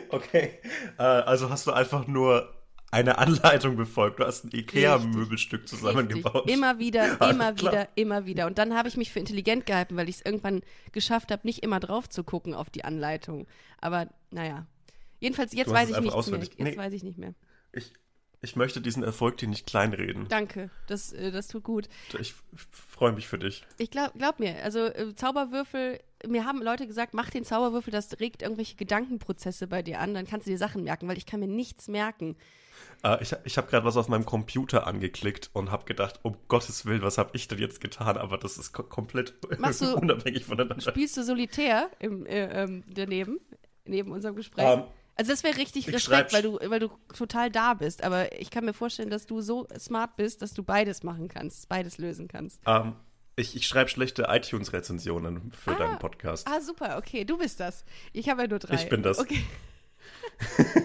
Okay. Äh, also hast du einfach nur eine Anleitung befolgt. Du hast ein Ikea-Möbelstück zusammengebaut. Richtig. Immer wieder, immer klar. wieder, immer wieder. Und dann habe ich mich für intelligent gehalten, weil ich es irgendwann geschafft habe, nicht immer drauf zu gucken auf die Anleitung. Aber naja. Jedenfalls, jetzt weiß ich nichts mehr. Jetzt Nee. weiß ich nicht mehr. Ich, ich möchte diesen Erfolg dir nicht kleinreden. Danke, das, äh, das tut gut. Ich freue mich für dich. Ich glaub, glaub mir, also äh, Zauberwürfel, mir haben Leute gesagt, mach den Zauberwürfel, das regt irgendwelche Gedankenprozesse bei dir an, dann kannst du dir Sachen merken, weil ich kann mir nichts merken. Äh, ich ich habe gerade was auf meinem Computer angeklickt und habe gedacht, um Gottes Willen, was habe ich denn jetzt getan? Aber das ist ko komplett <laughs> Machst du- unabhängig voneinander. Spielst du solitär im, äh, ähm, daneben, neben unserem Gespräch? Ähm, also das wäre richtig ich Respekt, schreib's- weil du, weil du total da bist. Aber ich kann mir vorstellen, dass du so smart bist, dass du beides machen kannst, beides lösen kannst. Ähm, ich ich schreibe schlechte iTunes-Rezensionen für deinen Podcast. Ah, super, okay, du bist das. Ich habe ja nur drei. Ich bin das. Okay. <laughs>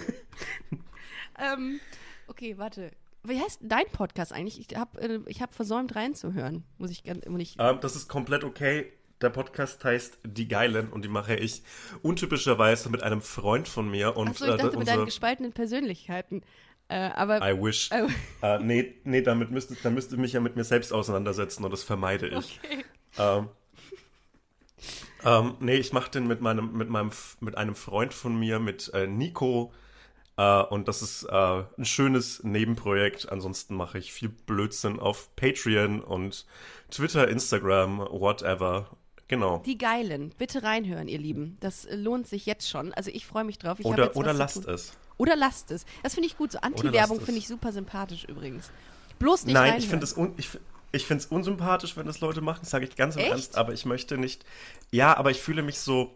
ähm, okay, warte. Wie heißt dein Podcast eigentlich? Ich habe äh, ich hab versäumt reinzuhören. Muss ich ganz, muss ich, Ähm, das ist komplett okay. Der Podcast heißt Die Geilen und die mache ich untypischerweise mit einem Freund von mir. Und, Achso, ich dachte äh, mit deinen gespaltenen Persönlichkeiten. Äh, aber I wish. Oh. <laughs> Äh, nee, nee, damit müsste, dann müsste ich mich ja mit mir selbst auseinandersetzen und das vermeide ich. okay. Ähm, ähm, nee, ich mache den mit meinem, mit meinem, mit einem Freund von mir, mit äh, Nico. Äh, und das ist äh, ein schönes Nebenprojekt. Ansonsten mache ich viel Blödsinn auf Patreon und Twitter, Instagram, whatever. Genau. Die Geilen, bitte reinhören, ihr Lieben. Das äh, lohnt sich jetzt schon. Also ich freue mich drauf. Ich Oder, jetzt oder lasst es. Oder lasst es. Das finde ich gut. So Anti-Werbung finde ich super sympathisch übrigens. Bloß nicht Nein, reinhören. ich finde es un, ich, ich finde es unsympathisch, wenn das Leute machen, sage ich ganz im Echt? Ernst, aber ich möchte nicht. Ja, aber ich fühle mich so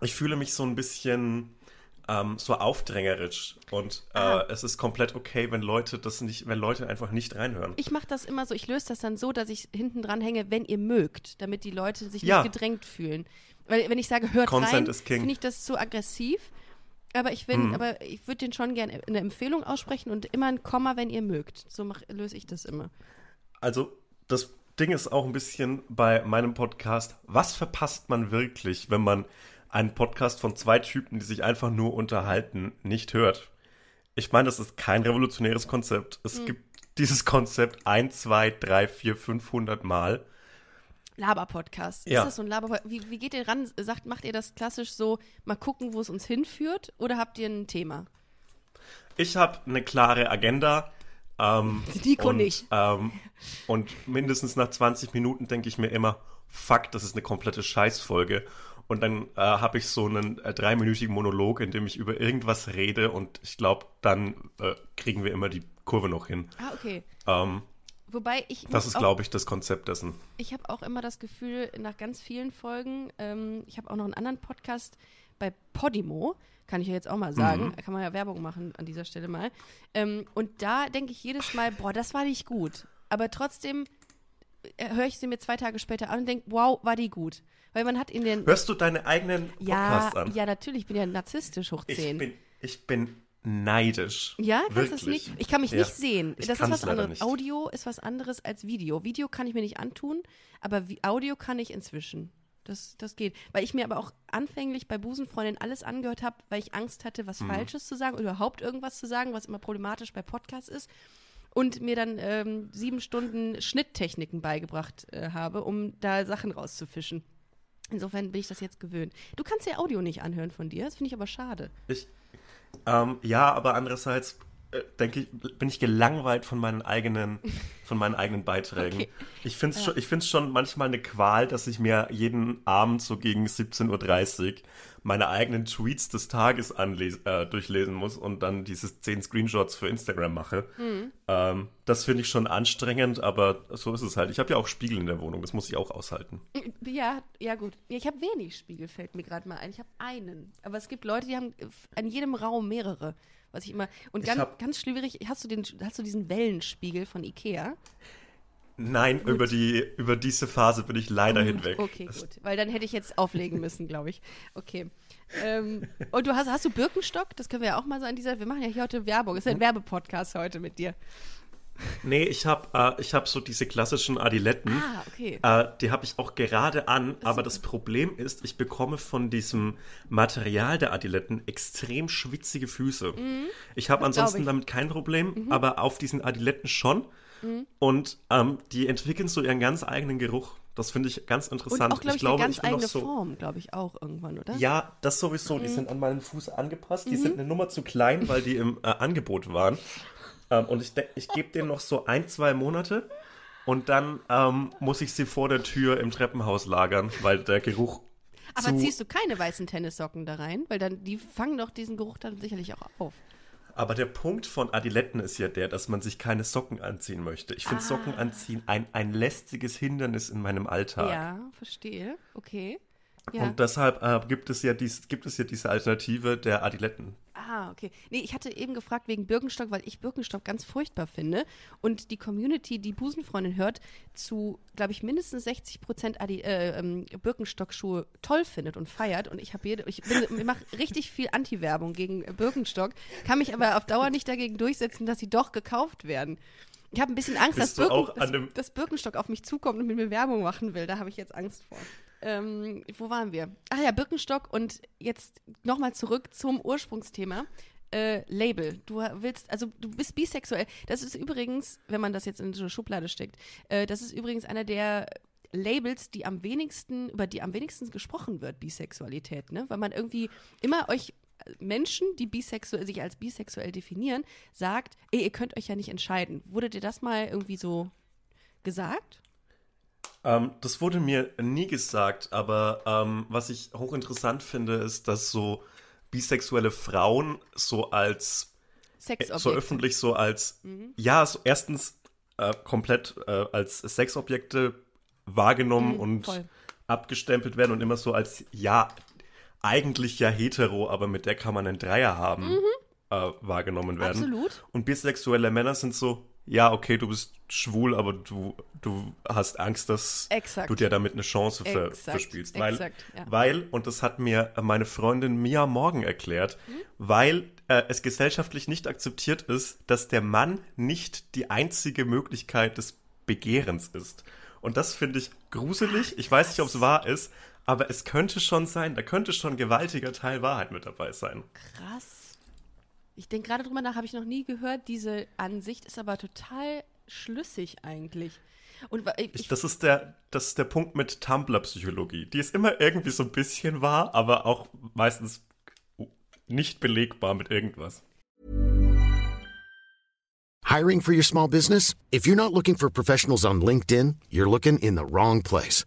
ich fühle mich so ein bisschen ähm, so aufdrängerisch und äh, es ist komplett okay, wenn Leute das nicht, wenn Leute einfach nicht reinhören. Ich mache das immer so, ich löse das dann so, dass ich hinten dran hänge, wenn ihr mögt, damit die Leute sich Ja. nicht gedrängt fühlen. Weil wenn ich sage, hört Consent rein, finde ich das zu aggressiv. Aber ich aber ich würde den schon gerne eine Empfehlung aussprechen und immer ein Komma, wenn ihr mögt. So mach, löse ich das immer. Also das Ding ist auch ein bisschen bei meinem Podcast, was verpasst man wirklich, wenn man einen Podcast von zwei Typen, die sich einfach nur unterhalten, nicht hört? Ich meine, das ist kein revolutionäres Konzept. Es Hm. gibt dieses Konzept ein, zwei, drei, vier, 500 Mal. Laber-Podcast. Ja. Ist das so ein Laber wie, wie geht ihr ran? Sagt, macht ihr das klassisch so, mal gucken, wo es uns hinführt? Oder habt ihr ein Thema? Ich habe eine klare Agenda. Ähm, Nico und, nicht. Ähm, und mindestens nach 20 Minuten denke ich mir immer, fuck, das ist eine komplette Scheißfolge. Und dann äh, habe ich so einen äh, dreiminütigen Monolog, in dem ich über irgendwas rede und ich glaube, dann äh, kriegen wir immer die Kurve noch hin. Ah, okay. Ähm, Wobei ich. das ist, glaube ich, das Konzept dessen. Ich habe auch immer das Gefühl, nach ganz vielen Folgen, ähm, ich habe auch noch einen anderen Podcast bei Podimo, kann ich ja jetzt auch mal sagen, Mhm. kann man ja Werbung machen an dieser Stelle mal. Ähm, und da denke ich jedes Mal, boah, das war nicht gut. Aber trotzdem höre ich sie mir zwei Tage später an und denke, wow, war die gut. Weil man hat in den. Hörst du deine eigenen Ja, Podcasts an? ja, natürlich, ich bin ja narzisstisch hoch ich 10. bin, ich bin neidisch. Ja, kannst du Wirklich. nicht? Ich kann mich Ja. nicht sehen. Ich das ist was anderes. nicht. Audio ist was anderes als Video. Video kann ich mir nicht antun, aber Audio kann ich inzwischen. Das, das geht. Weil ich mir aber auch anfänglich bei Busenfreundin alles angehört habe, weil ich Angst hatte, Mhm. was Falsches zu sagen oder überhaupt irgendwas zu sagen, was immer problematisch bei Podcasts ist. Und mir dann ähm, sieben Stunden Schnitttechniken beigebracht äh, habe, um da Sachen rauszufischen. Insofern bin ich das jetzt gewöhnt. Du kannst ja Audio nicht anhören von dir, das finde ich aber schade. Ich, ähm, ja, aber andererseits denke ich, bin ich gelangweilt von meinen eigenen, von meinen eigenen Beiträgen. Okay. Ich finde es schon, ich find's schon manchmal eine Qual, dass ich mir jeden Abend so gegen 17.30 Uhr meine eigenen Tweets des Tages äh, durchlesen muss und dann diese 10 Screenshots für Instagram mache. Mhm. Ähm, das finde ich schon anstrengend, aber so ist es halt. Ich habe ja auch Spiegel in der Wohnung, das muss ich auch aushalten. Ja, ja gut. Ja, ich habe wenig Spiegel, fällt mir gerade mal ein. Ich habe einen. Aber es gibt Leute, die haben an jedem Raum mehrere. Was ich immer. Und ganz, hab- ganz schwierig, hast du, den, hast du diesen Wellenspiegel von Ikea? Nein, über, die, über diese Phase bin ich leider hinweg. Okay, Das- gut. Weil dann hätte ich jetzt auflegen müssen, glaube ich. Okay. Ähm, und du hast, hast du Birkenstock? Das können wir ja auch mal so an dieser. Wir machen ja hier heute Werbung. Es ist ein Werbepodcast heute mit dir. Nee, ich habe äh, ich hab so diese klassischen Adiletten. Ah, okay. Äh, die habe ich auch gerade an, aber das Problem ist, ich bekomme von diesem Material der Adiletten extrem schwitzige Füße. Ich habe Mhm. Das glaub ansonsten ich. Mhm. damit kein Problem, aber auf diesen Adiletten schon. Und ähm, die entwickeln so ihren ganz eigenen Geruch. Das finde ich ganz Und interessant. auch, glaube ich, glaube, eine ganz ich bin eigene so, Form, glaube ich, auch irgendwann, oder? Ja, das sowieso. Mhm. Die sind an meinen Fuß angepasst. Die sind eine Nummer zu klein, weil die im äh, Angebot waren. Ähm, und ich, ich gebe denen noch so ein, zwei Monate. Und dann ähm, muss ich sie vor der Tür im Treppenhaus lagern, weil der Geruch Aber ziehst du keine weißen Tennissocken da rein? Weil dann, die fangen doch diesen Geruch dann sicherlich auch auf. Aber der Punkt von Adiletten ist ja der, dass man sich keine Socken anziehen möchte. Ich finde Ah. Socken anziehen ein, ein lästiges Hindernis in meinem Alltag. Ja, verstehe. Okay. Ja. Und deshalb äh, gibt, es ja dies, gibt es ja diese Alternative der Adiletten. Ah, okay. Nee, ich hatte eben gefragt wegen Birkenstock, weil ich Birkenstock ganz furchtbar finde. Und die Community, die Busenfreundin hört, zu, glaube ich, mindestens 60 Prozent äh, ähm, Birkenstock-Schuhe toll findet und feiert. Und ich habe jede, ich, ich mache richtig viel Anti-Werbung gegen Birkenstock, kann mich aber auf Dauer nicht dagegen durchsetzen, dass sie doch gekauft werden. Ich habe ein bisschen Angst, dass, Birken, dass, dass Birkenstock auf mich zukommt und mit mir Werbung machen will. Da habe ich jetzt Angst vor. Ähm, wo waren wir? Ach ja, Birkenstock und jetzt nochmal zurück zum Ursprungsthema. Äh, Label. Du willst, also du bist bisexuell. Das ist übrigens, wenn man das jetzt in so eine Schublade steckt, äh, das ist übrigens einer der Labels, die am wenigsten, über die am wenigsten gesprochen wird, Bisexualität, ne? Weil man irgendwie immer euch Menschen, die bisexuell, sich als bisexuell definieren, sagt, ey, ihr könnt euch ja nicht entscheiden. Wurde dir das mal irgendwie so gesagt? Ähm, das wurde mir nie gesagt, aber ähm, was ich hochinteressant finde, ist, dass so bisexuelle Frauen so als Sexobjekte. so öffentlich so als Mhm. ja so erstens äh, komplett äh, als Sexobjekte wahrgenommen Mhm, und voll. abgestempelt werden und immer so als ja eigentlich ja hetero, aber mit der kann man einen Dreier haben äh, wahrgenommen werden. Mhm. Absolut. Und bisexuelle Männer sind so ja okay, du bist schwul, aber du du hast Angst, dass Exakt. du dir damit eine Chance ver Exakt, verspielst, weil exakt, ja. weil und das hat mir meine Freundin Mia Morgen erklärt, weil äh, es gesellschaftlich nicht akzeptiert ist, dass der Mann nicht die einzige Möglichkeit des Begehrens ist. Und das finde ich gruselig. Ich weiß nicht, ob es wahr ist, aber es könnte schon sein. Da könnte schon ein gewaltiger Teil Wahrheit mit dabei sein. Krass. Ich denke gerade drüber nach, habe ich noch nie gehört. Diese Ansicht ist aber total schlüssig eigentlich. Und ich, ich, das, ist der, das ist der Punkt mit Tumblr-Psychologie. Die ist immer irgendwie so ein bisschen wahr, aber auch meistens nicht belegbar mit irgendwas. Hiring for your small business? If you're not looking for professionals on LinkedIn, you're looking in the wrong place.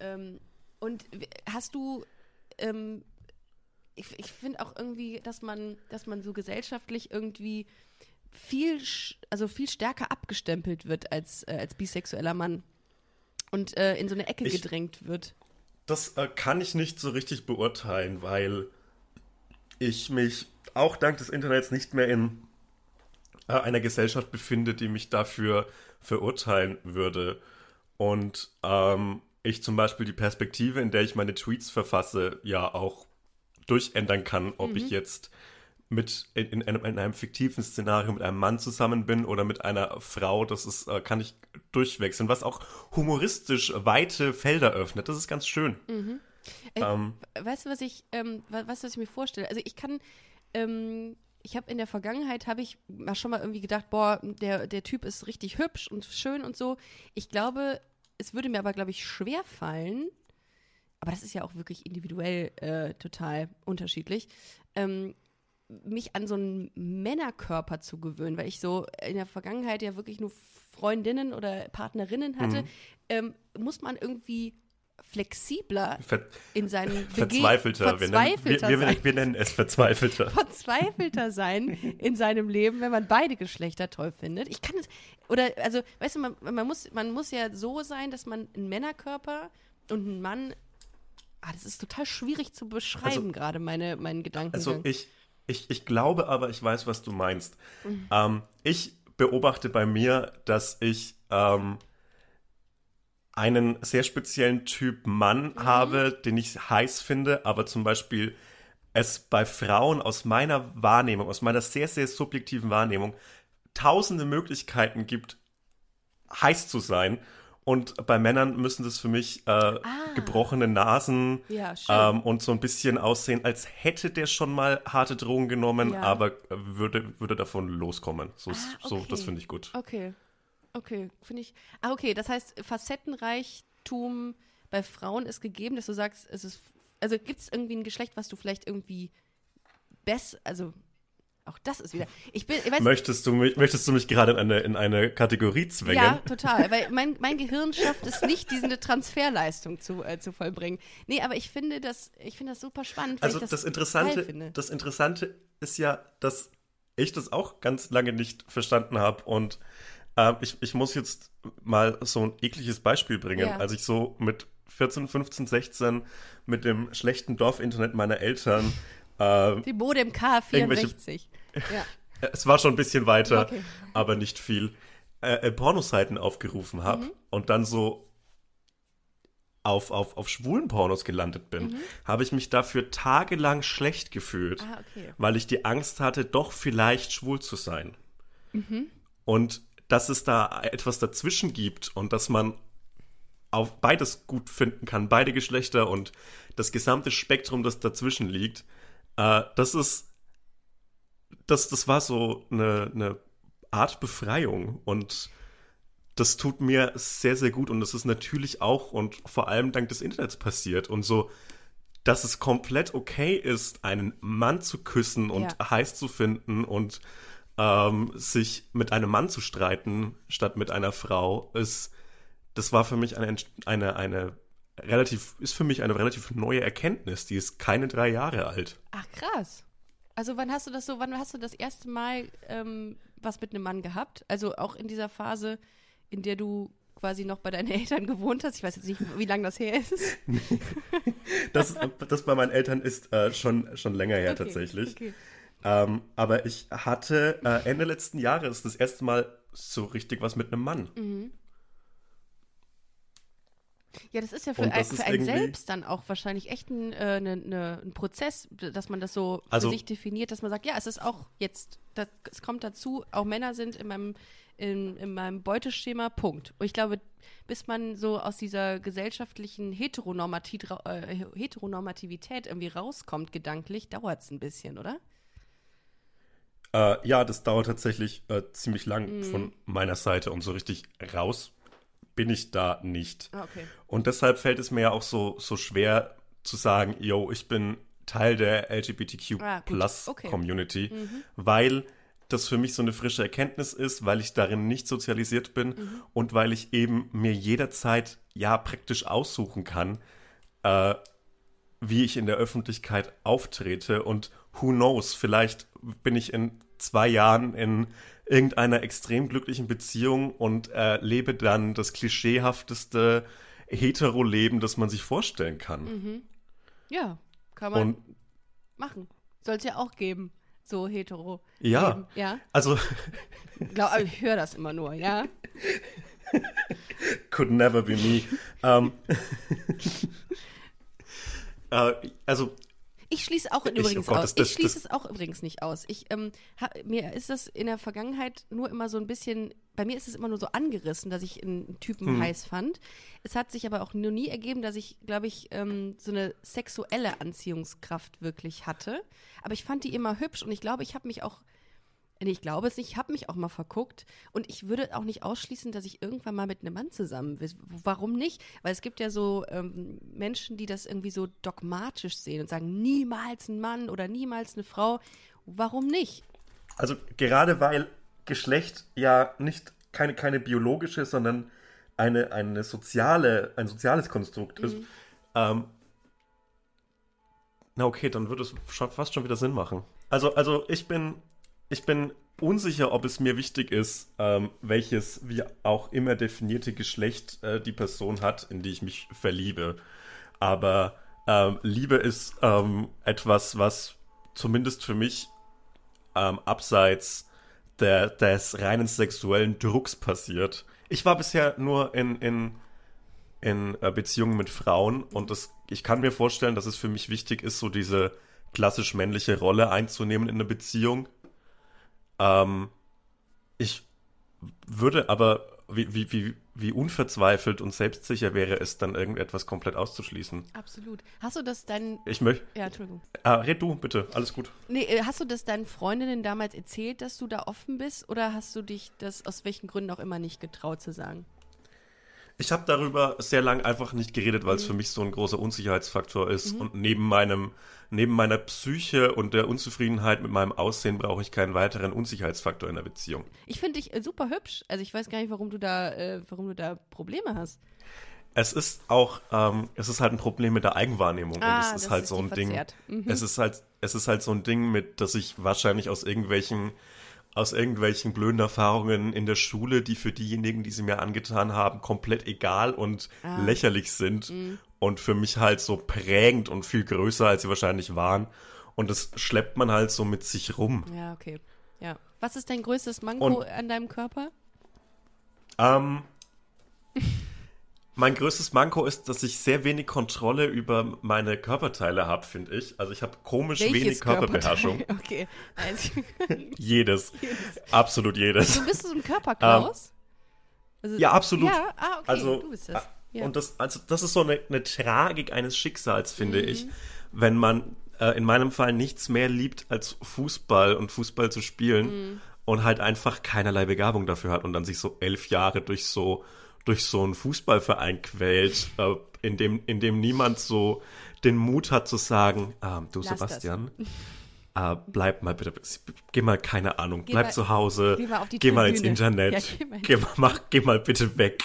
Ähm, und hast du, ähm, ich, ich finde auch irgendwie, dass man, dass man so gesellschaftlich irgendwie viel, also viel stärker abgestempelt wird als, äh, als bisexueller Mann und äh, in so eine Ecke ich, gedrängt wird. Das äh, kann ich nicht so richtig beurteilen, weil ich mich auch dank des Internets nicht mehr in äh, einer Gesellschaft befinde, die mich dafür verurteilen würde. Und ähm, ich zum Beispiel die Perspektive, in der ich meine Tweets verfasse, ja auch durchändern kann, ob mhm. ich jetzt mit in, in, einem, in, einem, fiktiven Szenario mit einem Mann zusammen bin oder mit einer Frau, das ist, äh, kann ich durchwechseln, was auch humoristisch weite Felder öffnet. Das ist ganz schön. Mhm. Äh, ähm, weißt du, was ich, ähm, was, was ich mir vorstelle? Also ich kann, ähm, ich habe in der Vergangenheit, habe ich schon mal irgendwie gedacht, boah, der, der Typ ist richtig hübsch und schön und so. Ich glaube, es würde mir aber, glaube ich, schwer fallen, aber das ist ja auch wirklich individuell äh, total unterschiedlich, ähm, mich an so einen Männerkörper zu gewöhnen, weil ich so in der Vergangenheit ja wirklich nur Freundinnen oder Partnerinnen hatte, mhm. ähm, muss man irgendwie flexibler Ver in seinen Verzweifelter, verzweifelter wir, nennen, wir, wir, nennen es verzweifelter. <laughs> Verzweifelter sein in seinem Leben, wenn man beide Geschlechter toll findet. Ich kann es, oder, also, weißt du, man, man, muss, man muss ja so sein, dass man einen Männerkörper und einen Mann, ah, das ist total schwierig zu beschreiben, also, gerade meine, meinen Gedanken. Also, ich, ich, ich glaube aber, ich weiß, was du meinst. Mhm. Ähm, ich beobachte bei mir, dass ich ähm, einen sehr speziellen Typ Mann mhm. habe, den ich heiß finde, aber zum Beispiel es bei Frauen aus meiner Wahrnehmung, aus meiner sehr, sehr subjektiven Wahrnehmung, tausende Möglichkeiten gibt, heiß zu sein. Und bei Männern müssen das für mich äh, ah. gebrochene Nasen ja, ähm, und so ein bisschen aussehen, als hätte der schon mal harte Drogen genommen, ja. aber würde, würde davon loskommen. So, ah, okay. so das finde ich gut. Okay. Okay, finde ich. Ah, okay, das heißt, Facettenreichtum bei Frauen ist gegeben, dass du sagst, es ist. Also gibt es irgendwie ein Geschlecht, was du vielleicht irgendwie besser, also auch das ist wieder. Ich bin, ich weiß, möchtest, du mich, möchtest du mich gerade in eine, in eine Kategorie zwängen? Ja, <laughs> total. Weil mein, mein Gehirn schafft es nicht, diese Transferleistung zu, äh, zu vollbringen. Nee, aber ich finde das, ich finde das super spannend. Also das, das, Interessante, das Interessante ist ja, dass ich das auch ganz lange nicht verstanden habe. Und äh, ich, ich muss jetzt mal so ein ekliges Beispiel bringen. Ja. Als ich so mit 14, 15, 16 mit dem schlechten Dorfinternet meiner Eltern äh, Die Modem K64. <laughs> Ja. Es war schon ein bisschen weiter, okay. aber nicht viel. Äh, äh, Pornoseiten aufgerufen habe mhm. und dann so auf, auf, auf schwulen Pornos gelandet bin, habe ich mich dafür tagelang schlecht gefühlt, Ah, okay. weil ich die Angst hatte, doch vielleicht schwul zu sein. Und dass es da etwas dazwischen gibt und dass man auf beides gut finden kann, beide Geschlechter und das gesamte Spektrum, das dazwischen liegt, äh, das ist, das, das war so eine, eine Art Befreiung und das tut mir sehr, sehr gut und das ist natürlich auch und vor allem dank des Internets passiert und so, dass es komplett okay ist, einen Mann zu küssen und Ja. heiß zu finden und ähm, sich mit einem Mann zu streiten statt mit einer Frau, ist, das war für mich eine, eine, eine relativ, ist für mich eine relativ neue Erkenntnis, die ist keine drei Jahre alt. Ach, krass. Also wann hast du das so, wann hast du das erste Mal ähm, was mit einem Mann gehabt? Also auch in dieser Phase, in der du quasi noch bei deinen <laughs> Eltern gewohnt hast. Ich weiß jetzt nicht, wie lange das her ist. <laughs> Das, das bei meinen Eltern ist äh, schon, schon länger her Okay, tatsächlich. Okay. Ähm, aber ich hatte äh, Ende letzten Jahres das erste Mal so richtig was mit einem Mann. Mhm. Ja, das ist ja für, ein, für einen selbst dann auch wahrscheinlich echt ein, äh, ne, ne, ein Prozess, dass man das so für Also- sich definiert, dass man sagt, ja, es ist auch jetzt, das, es kommt dazu, auch Männer sind in meinem, in, in meinem Beuteschema, Punkt. Und ich glaube, bis man so aus dieser gesellschaftlichen Heteronormativ, äh, Heteronormativität irgendwie rauskommt, gedanklich, dauert es ein bisschen, oder? Äh, ja, das dauert tatsächlich äh, ziemlich lang Mhm. von meiner Seite und so richtig raus bin ich da nicht. Ah, okay. Und deshalb fällt es mir ja auch so, so schwer zu sagen, yo, ich bin Teil der LGBTQ Ah, Okay. Mhm. Community, weil das für mich so eine frische Erkenntnis ist, weil ich darin nicht sozialisiert bin Mhm. und weil ich eben mir jederzeit ja praktisch aussuchen kann, äh, wie ich in der Öffentlichkeit auftrete und who knows, vielleicht bin ich in zwei Jahren in irgendeiner extrem glücklichen Beziehung und äh, lebe dann das klischeehafteste Hetero-Leben, das man sich vorstellen kann. Ja, kann man Und machen. Soll es ja auch geben, so hetero. ja, Leben. Ja, also <laughs> Glaub, ich höre das immer nur, ja. <laughs> could never be me. ähm, <laughs> äh, also Ich schließe auch Ich- übrigens oh Gott, aus. das- das- ich schließe es auch übrigens nicht aus. Ich, ähm, ha, mir ist das in der Vergangenheit nur immer so ein bisschen, bei mir ist es immer nur so angerissen, dass ich einen Typen Hm. heiß fand. Es hat sich aber auch noch nie ergeben, dass ich, glaube ich, ähm, so eine sexuelle Anziehungskraft wirklich hatte. Aber ich fand die immer hübsch und ich glaube, ich habe mich auch ich glaube es nicht. Ich habe mich auch mal verguckt und ich würde auch nicht ausschließen, dass ich irgendwann mal mit einem Mann zusammen will. Warum nicht? Weil es gibt ja so ähm, Menschen, die das irgendwie so dogmatisch sehen und sagen, niemals ein Mann oder niemals eine Frau. Warum nicht? Also gerade weil Geschlecht ja nicht keine, keine biologische, sondern eine, eine soziale, ein soziales Konstrukt ist. Ähm, na okay, dann würde es fast schon wieder Sinn machen. Also, also ich bin, ich bin unsicher, ob es mir wichtig ist, ähm, welches wie auch immer definierte Geschlecht äh, die Person hat, in die ich mich verliebe. Aber ähm, Liebe ist ähm, etwas, was zumindest für mich ähm, abseits der, des reinen sexuellen Drucks passiert. Ich war bisher nur in, in, in äh, Beziehungen mit Frauen und das, ich kann mir vorstellen, dass es für mich wichtig ist, so diese klassisch männliche Rolle einzunehmen in einer Beziehung. Ähm, ich würde aber, wie, wie, wie, wie unverzweifelt und selbstsicher wäre es dann, irgendetwas komplett auszuschließen. Absolut. Hast du das deinen. Ich möchte. Ja, Entschuldigung. Ah, red du, bitte, alles gut. Nee, äh, hast du das deinen Freundinnen damals erzählt, dass du da offen bist? Oder hast du dich das aus welchen Gründen auch immer nicht getraut zu sagen? Ich habe darüber sehr lang einfach nicht geredet, weil es für mich so ein großer Unsicherheitsfaktor ist. Und neben meinem, neben meiner Psyche und der Unzufriedenheit mit meinem Aussehen brauche ich keinen weiteren Unsicherheitsfaktor in der Beziehung. Ich finde dich äh, super hübsch. Also ich weiß gar nicht, warum du da, äh, warum du da Probleme hast. Es ist auch, ähm, es ist halt ein Problem mit der Eigenwahrnehmung. Ah, und es das ist halt ist so ein Ding. Mhm. Es ist halt, es ist halt so ein Ding mit, dass ich wahrscheinlich aus irgendwelchen, aus irgendwelchen blöden Erfahrungen in der Schule, die für diejenigen, die sie mir angetan haben, komplett egal und Ah. lächerlich sind Mhm. und für mich halt so prägend und viel größer, als sie wahrscheinlich waren. Und das schleppt man halt so mit sich rum. Ja, okay. Ja. Was ist dein größtes Manko Und- an deinem Körper? Ähm, <laughs> Mein größtes Manko ist, dass ich sehr wenig Kontrolle über meine Körperteile habe, finde ich. Also ich habe komisch Welches wenig Körperbeherrschung. <laughs> Okay. Also, <laughs> Jedes. Absolut jedes. so bist du so ein Körperklaus? Also, Ja, absolut. Ja, ah, okay, Also, du bist das. äh, Ja. Und das, also das ist so eine, eine Tragik eines Schicksals, finde Mhm. ich, wenn man äh, in meinem Fall nichts mehr liebt als Fußball und Fußball zu spielen Mhm. und halt einfach keinerlei Begabung dafür hat und dann sich so elf Jahre durch so durch so einen Fußballverein quält, äh, in dem in dem niemand so den Mut hat zu sagen, ah, du Lass. Sebastian, äh, bleib mal bitte, geh mal, keine Ahnung, Geh bleib mal- zu Hause, geh mal geh mal ins. Internet, Ja, geh mal geh mal, mach, geh mal bitte weg.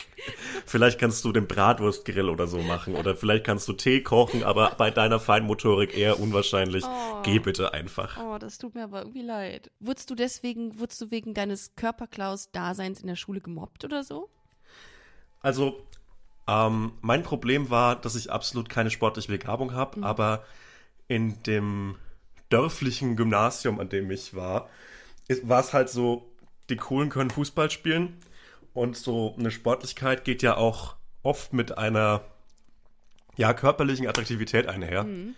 Vielleicht kannst du den Bratwurstgrill oder so machen oder vielleicht kannst du Tee kochen, aber bei deiner Feinmotorik eher unwahrscheinlich. Geh bitte einfach. Oh, das tut mir aber irgendwie leid. Wurdest du deswegen, wurdest du wegen deines Körperklaus-Daseins in der Schule gemobbt oder so? Also, ähm, mein Problem war, dass ich absolut keine sportliche Begabung Mhm. habe, aber in dem dörflichen Gymnasium, an dem ich war, war es halt so, die Coolen können Fußball spielen und so eine Sportlichkeit geht ja auch oft mit einer ja, körperlichen Attraktivität einher. Mhm.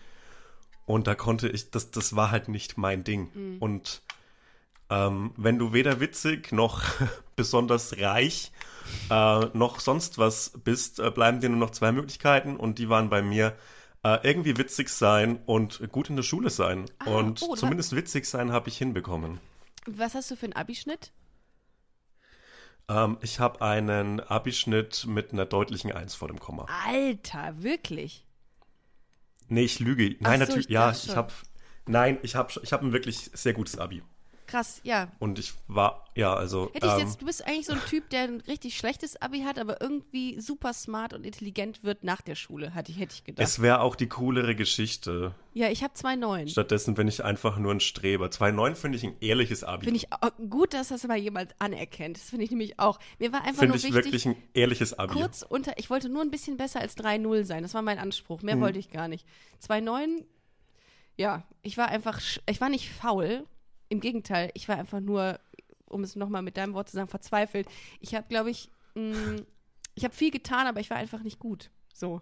Und da konnte ich, das, das war halt nicht mein Ding. Mhm. Und ähm, wenn du weder witzig noch <laughs> besonders reich äh, noch sonst was bist, äh, bleiben dir nur noch zwei Möglichkeiten und die waren bei mir äh, irgendwie witzig sein und gut in der Schule sein. und oh, zumindest witzig sein habe ich hinbekommen. Was hast du für einen Abischnitt? Ähm, ich habe einen Abischnitt mit einer deutlichen Eins vor dem Komma. Alter, wirklich? Nee, ich lüge. Nein, so, natürlich, ich ja, ich habe Nein, ich habe ich hab ein wirklich sehr gutes Abi. Krass, ja. Und ich war, ja, also. Hätte ich ähm, jetzt, du bist eigentlich so ein Typ, der ein richtig schlechtes Abi hat, aber irgendwie super smart und intelligent wird nach der Schule, hatte ich, hätte ich gedacht. es wäre auch die coolere Geschichte. ja, ich habe zwei Neun. Stattdessen bin ich einfach nur ein Streber. 2,9 finde ich ein ehrliches Abi. Finde ich auch gut, dass das mal jemand anerkennt. Das finde ich nämlich auch. Mir war einfach Finde nur ich wichtig, wirklich ein ehrliches Abi. kurz unter, ich wollte nur ein bisschen besser als 3-0 sein. Das war mein Anspruch. Mehr wollte ich gar nicht. 2-9, ja, ich war einfach, ich war nicht faul. Im Gegenteil, ich war einfach nur, um es nochmal mit deinem Wort zu sagen, verzweifelt. Ich habe, glaube ich, mh, ich habe viel getan, aber ich war einfach nicht gut. So.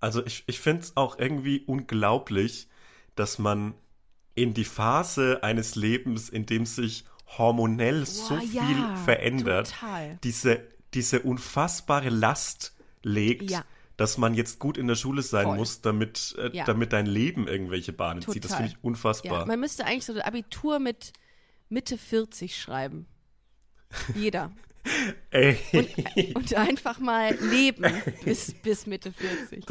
Also ich, ich finde es auch irgendwie unglaublich, dass man in die Phase eines Lebens, in dem sich hormonell so Boah, viel ja, verändert, total. diese, diese unfassbare Last legt, Ja. Dass man jetzt gut in der Schule sein Voll. muss, damit, äh, Ja. damit dein Leben irgendwelche Bahnen zieht. Das Total. finde ich unfassbar. Ja, man müsste eigentlich so ein Abitur mit Mitte 40 schreiben. Jeder. <laughs> Ey, Und einfach mal leben bis, bis Mitte 40.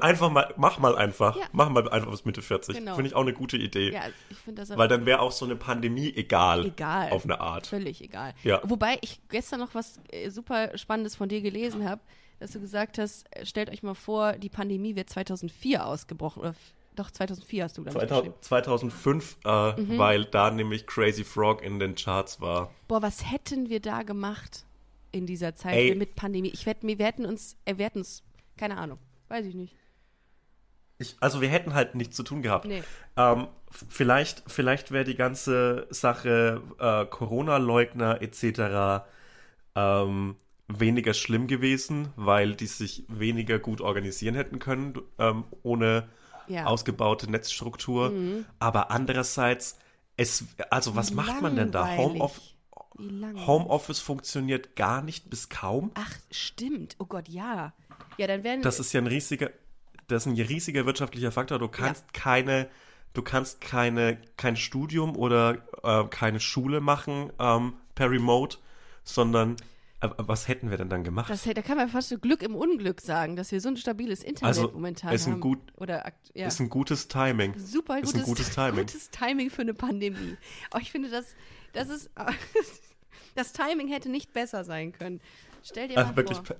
einfach mal, mach mal einfach. Ja. Mach mal einfach bis Mitte 40. Genau. Finde ich auch eine gute Idee. Ja, ich finde das Weil dann wäre auch so eine Pandemie egal. egal. Auf eine Art. Völlig egal. Ja. Wobei ich gestern noch was äh, super Spannendes von dir gelesen habe, dass du gesagt hast, äh, stellt euch mal vor, die Pandemie wird 2004 ausgebrochen. Oder doch, 2004 hast du, glaube ich, geschrieben. 2000, 2005, äh, Mhm. weil da nämlich Crazy Frog in den Charts war. Boah, was hätten wir da gemacht in dieser Zeit Ey. mit Pandemie? Ich wette, wir hätten uns, äh, wir hätten uns, keine Ahnung, weiß ich nicht. Ich, also wir hätten halt nichts zu tun gehabt. Nee. Ähm, vielleicht vielleicht wäre die ganze Sache äh, Corona-Leugner etc. Ähm, weniger schlimm gewesen, weil die sich weniger gut organisieren hätten können ähm, ohne Ja. Mhm. ausgebaute Netzstruktur. Aber andererseits, es, also was macht man denn da? Homeoffice, Wie? Homeoffice funktioniert gar nicht bis kaum. Ach, stimmt. Oh Gott, ja. Ja, dann werden Das ist ja ein riesiger, das ist ein riesiger wirtschaftlicher Faktor. Du kannst keine, du kannst keine, kein Studium oder äh, keine Schule machen ähm, per Remote, sondern äh, was hätten wir denn dann gemacht? Das, da kann man fast so Glück im Unglück sagen, dass wir so ein stabiles Internet Also, momentan ist ein haben. gut- Oder ja. Ist ein gutes Timing. super ist gutes, ein gutes Timing. gutes Timing für eine Pandemie. Aber ich finde, das, das ist <laughs> das Timing hätte nicht besser sein können. Stell dir Also mal wirklich, vor.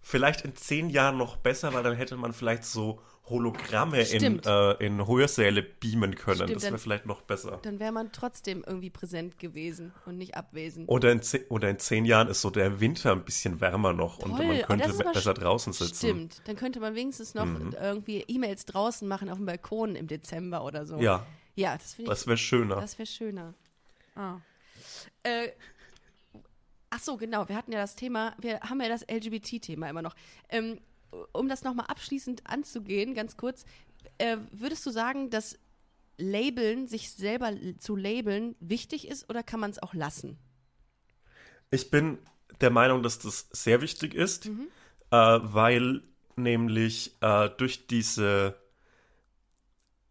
vielleicht in zehn Jahren noch besser, weil dann hätte man vielleicht so Hologramme in, äh, in Hörsäle beamen können. Stimmt, das wäre vielleicht noch besser. Dann wäre man trotzdem irgendwie präsent gewesen und nicht abwesend. Oder in, ze oder in zehn Jahren ist so der Winter ein bisschen wärmer noch und Toll. man Oh, könnte besser draußen sitzen. Mhm. Stimmt. Dann könnte man wenigstens noch irgendwie E-Mails draußen machen auf dem Balkon im Dezember oder so. Ja, Ja, das finde ich das wäre schöner. Das wäre schöner. Ah. Äh, Ach so, genau. Wir hatten ja das Thema, wir haben ja das LGBT-Thema immer noch. Ähm, um das nochmal abschließend anzugehen, ganz kurz, äh, würdest du sagen, dass Labeln, sich selber zu labeln, wichtig ist oder kann man es auch lassen? Ich bin der Meinung, dass das sehr wichtig ist, Mhm. äh, weil nämlich äh, durch diese,